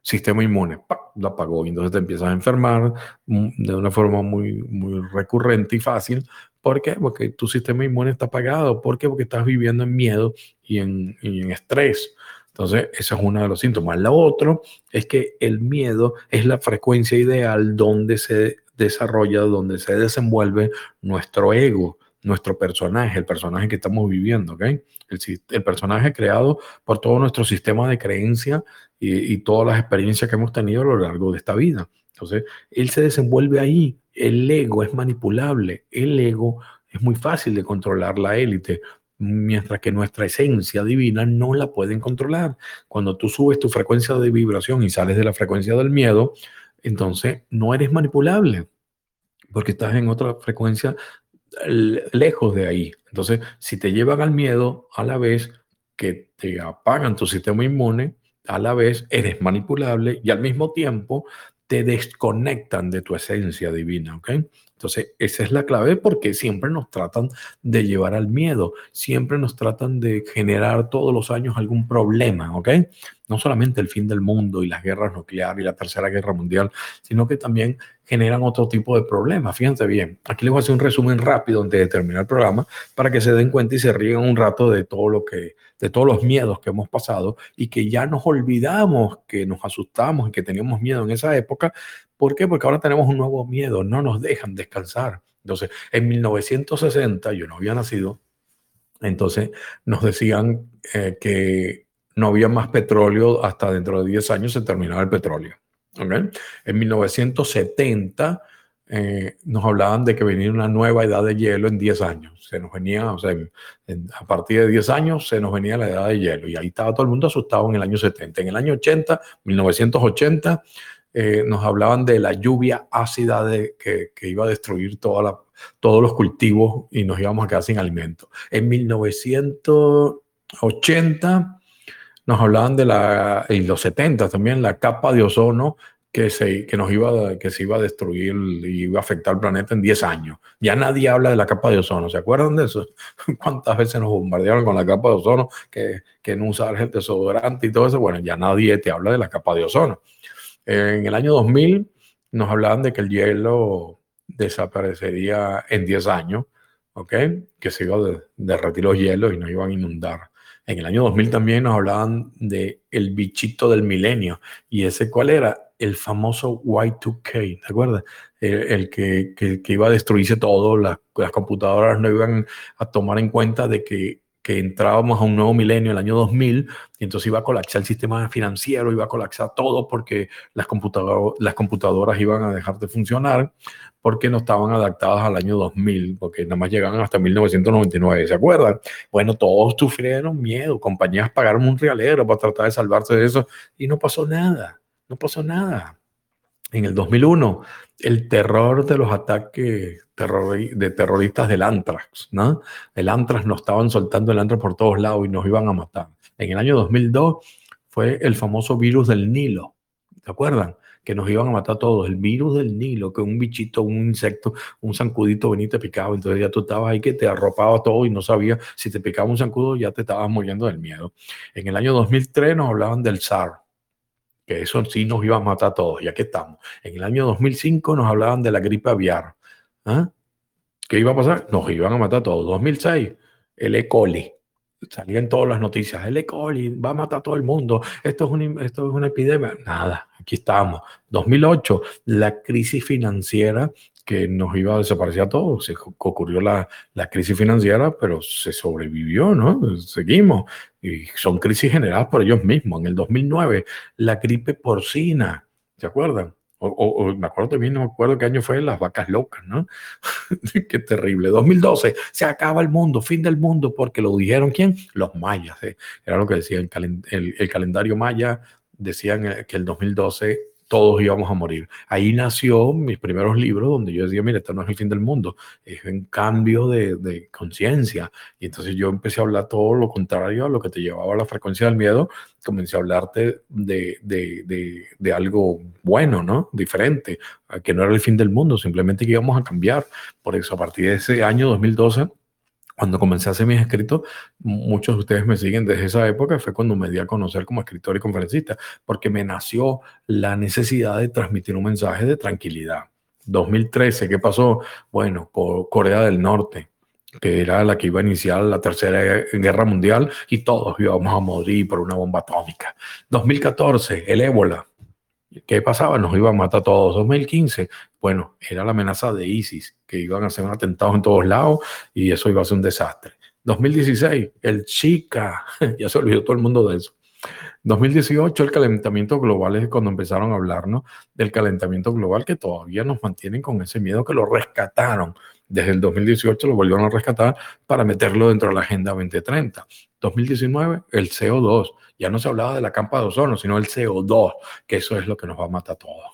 sistema inmune, la apagó y entonces te empiezas a enfermar mm, de una forma muy, muy recurrente y fácil. ¿Por qué? Porque tu sistema inmune está apagado. ¿Por qué? Porque estás viviendo en miedo y en, y en estrés. Entonces, ese es uno de los síntomas. Lo otro es que el miedo es la frecuencia ideal donde se desarrolla, donde se desenvuelve nuestro ego nuestro personaje, el personaje que estamos viviendo, ¿ok? El, personaje creado por todo nuestro sistema de creencia y, todas las experiencias que hemos tenido a lo largo de esta vida. Entonces, él se desenvuelve ahí. El ego es manipulable. El ego es muy fácil de controlar la élite, mientras que nuestra esencia divina no la pueden controlar. Cuando tú subes tu frecuencia de vibración y sales de la frecuencia del miedo, entonces no eres manipulable porque estás en otra frecuencia lejos de ahí. Entonces, si te llevan al miedo, a la vez que te apagan tu sistema inmune, a la vez eres manipulable y al mismo tiempo te desconectan de tu esencia divina, ¿ok? Entonces, esa es la clave porque siempre nos tratan de llevar al miedo, siempre nos tratan de generar todos los años algún problema, ¿ok? No solamente el fin del mundo y las guerras nucleares y la tercera guerra mundial, sino que también generan otro tipo de problemas. Fíjense bien, aquí les voy a hacer un resumen rápido antes de terminar el programa para que se den cuenta y se ríen un rato de todo lo que, de todos los miedos que hemos pasado y que ya nos olvidamos que nos asustamos y que teníamos miedo en esa época. ¿Por qué? Porque ahora tenemos un nuevo miedo, no nos dejan descansar. Entonces, en 1960, yo no había nacido, entonces nos decían eh, que no había más petróleo hasta dentro de 10 años se terminaba el petróleo. En 1970 eh, nos hablaban de que venía una nueva edad de hielo en 10 años. Se nos venía, o sea, a partir de 10 años se nos venía la edad de hielo y ahí estaba todo el mundo asustado en el año 70. En el año 80, 1980, eh, nos hablaban de la lluvia ácida que, que iba a destruir todos los cultivos y nos íbamos a quedar sin alimento. En 1980 nos hablaban de la, en los 70 también, la capa de ozono que se, que nos iba, que se iba a destruir y iba a afectar al planeta en 10 años. Ya nadie habla de la capa de ozono, ¿se acuerdan de eso? [LAUGHS] ¿Cuántas veces nos bombardearon con la capa de ozono, que, que no usar el desodorante y todo eso? Bueno, ya nadie te habla de la capa de ozono. En el año 2000 nos hablaban de que el hielo desaparecería en 10 años, ¿ok? Que se iba a derretir los hielos y nos iban a inundar. En el año 2000 también nos hablaban de el bichito del milenio. ¿Y ese cuál era? El famoso Y2K, ¿te acuerdas? El, que, que, iba a destruirse todo, las computadoras no iban a tomar en cuenta de que que entrábamos a un nuevo milenio, el año 2000, y entonces iba a colapsar el sistema financiero, iba a colapsar todo porque las, las computadoras iban a dejar de funcionar porque no estaban adaptadas al año 2000, porque nada más llegaban hasta 1999, ¿se acuerdan? Bueno, todos sufrieron miedo, compañías pagaron un realero para tratar de salvarse de eso y no pasó nada, no pasó nada. En el 2001, el terror de los ataques de terroristas del Antrax, ¿no? El Antrax nos estaban soltando el Antrax por todos lados y nos iban a matar. En el año 2002 fue el famoso virus del Nilo, ¿te acuerdan? Que nos iban a matar todos. El virus del Nilo, que un bichito, un insecto, un zancudito venía y te picaba. Entonces ya tú estabas ahí que te arropaba todo y no sabías si te picaba un zancudo, ya te estabas muriendo del miedo. En el año 2003 nos hablaban del SAR, que eso sí nos iba a matar a todos, ya que estamos. En el año 2005 nos hablaban de la gripe aviar. ¿Ah? ¿Qué iba a pasar? Nos iban a matar a todos. 2006, el E. coli, salían todas las noticias, el E. coli va a matar a todo el mundo, esto es, un, esto es una epidemia. Nada, aquí estamos. 2008, la crisis financiera que nos iba a desaparecer a todos. Se ocurrió la, la, crisis financiera, pero se sobrevivió, ¿no? Seguimos. Y son crisis generadas por ellos mismos. En el 2009, la gripe porcina, ¿se acuerdan? O, me acuerdo también, no me acuerdo qué año fue, las vacas locas, ¿no? [LAUGHS] qué terrible. 2012, se acaba el mundo, fin del mundo, porque lo dijeron quién? Los mayas. ¿eh? Era lo que decía el, el, el calendario maya, decían eh, que el 2012 todos íbamos a morir. Ahí nació mis primeros libros donde yo decía, mira, esto no es el fin del mundo, es un cambio de, de conciencia. Y entonces yo empecé a hablar todo lo contrario a lo que te llevaba la frecuencia del miedo, comencé a hablarte de, de, de, de algo bueno, ¿no? Diferente, que no era el fin del mundo, simplemente que íbamos a cambiar. Por eso, a partir de ese año 2012, cuando comencé a hacer mis escritos, muchos de ustedes me siguen desde esa época, fue cuando me di a conocer como escritor y conferencista, porque me nació la necesidad de transmitir un mensaje de tranquilidad. 2013, ¿qué pasó? Bueno, Corea del Norte, que era la que iba a iniciar la tercera guerra mundial y todos íbamos a morir por una bomba atómica. 2014, el ébola. ¿Qué pasaba? Nos iban a matar todos. 2015, bueno, era la amenaza de ISIS, que iban a hacer atentados en todos lados y eso iba a ser un desastre. 2016, el Chica, [LAUGHS] ya se olvidó todo el mundo de eso. 2018, el calentamiento global es cuando empezaron a hablarnos del calentamiento global que todavía nos mantienen con ese miedo que lo rescataron. Desde el 2018 lo volvieron a rescatar para meterlo dentro de la Agenda 2030. 2019, el CO2 ya no se hablaba de la capa de ozono, sino el CO2, que eso es lo que nos va a matar a todos.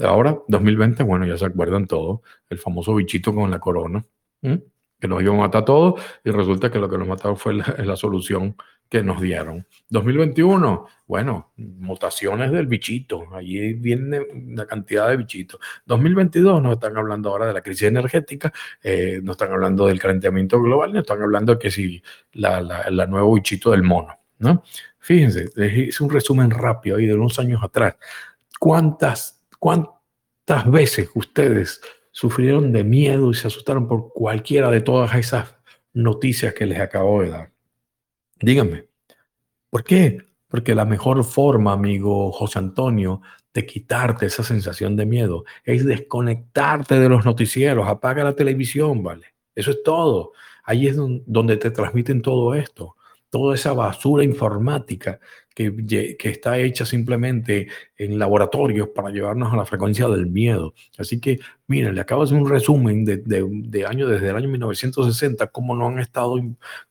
Ahora, 2020, bueno, ya se acuerdan todos, el famoso bichito con la corona, que nos iba a matar a todos y resulta que lo que nos mató fue la solución que nos dieron. 2021, bueno, mutaciones del bichito, allí viene una cantidad de bichitos. 2022 nos están hablando ahora de la crisis energética, eh, nos están hablando del calentamiento global, nos están hablando que si la, la, la nuevo bichito del mono, ¿no? Fíjense, es un resumen rápido ahí de unos años atrás. ¿Cuántas, cuántas veces ustedes sufrieron de miedo y se asustaron por cualquiera de todas esas noticias que les acabo de dar? Díganme, ¿por qué? Porque la mejor forma, amigo José Antonio, de quitarte esa sensación de miedo es desconectarte de los noticieros, apaga la televisión, ¿vale? Eso es todo. Ahí es donde te transmiten todo esto toda esa basura informática que, que, está hecha simplemente en laboratorios para llevarnos a la frecuencia del miedo. Así que, miren, le acabo de hacer un resumen de, de, de años, desde el año 1960, cómo no han estado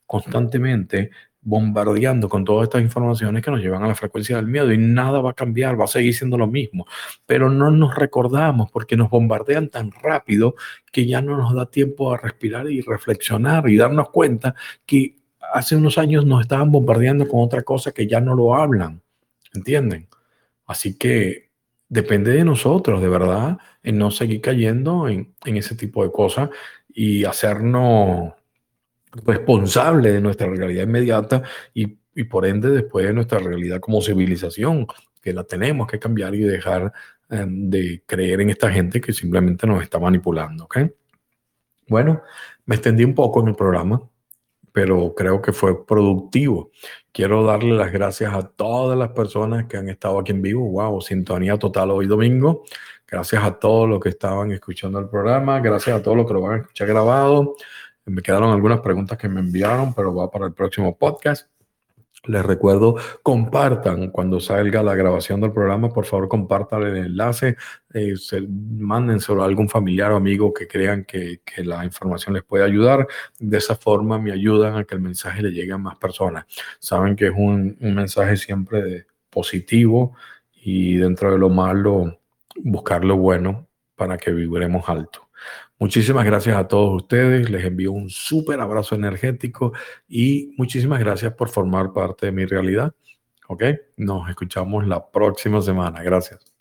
constantemente bombardeando con todas estas informaciones que nos llevan a la frecuencia del miedo y nada va a cambiar, va a seguir siendo lo mismo, pero no nos recordamos porque nos bombardean tan rápido que ya no nos da tiempo a respirar y reflexionar y darnos cuenta que hace unos años nos estaban bombardeando con otra cosa que ya no lo hablan, ¿entienden? Así que depende de nosotros, de verdad, en no seguir cayendo en, en ese tipo de cosas y hacernos responsables de nuestra realidad inmediata y, y, por ende después de nuestra realidad como civilización, que la tenemos que cambiar y dejar eh, de creer en esta gente que simplemente nos está manipulando, ¿ok? Bueno, me extendí un poco en el programa pero creo que fue productivo. Quiero darle las gracias a todas las personas que han estado aquí en vivo. Wow, sintonía total hoy domingo. Gracias a todos los que estaban escuchando el programa. Gracias a todos los que lo van a escuchar grabado. Me quedaron algunas preguntas que me enviaron, pero va para el próximo podcast. Les recuerdo, compartan cuando salga la grabación del programa, por favor compartan el enlace, eh, se, mándenselo a algún familiar o amigo que crean que, la información les puede ayudar. De esa forma me ayudan a que el mensaje le llegue a más personas. Saben que es un, un mensaje siempre de positivo y dentro de lo malo buscar lo bueno para que viviremos alto. Muchísimas gracias a todos ustedes, les envío un súper abrazo energético y muchísimas gracias por formar parte de mi realidad. ¿Ok? Nos escuchamos la próxima semana. Gracias.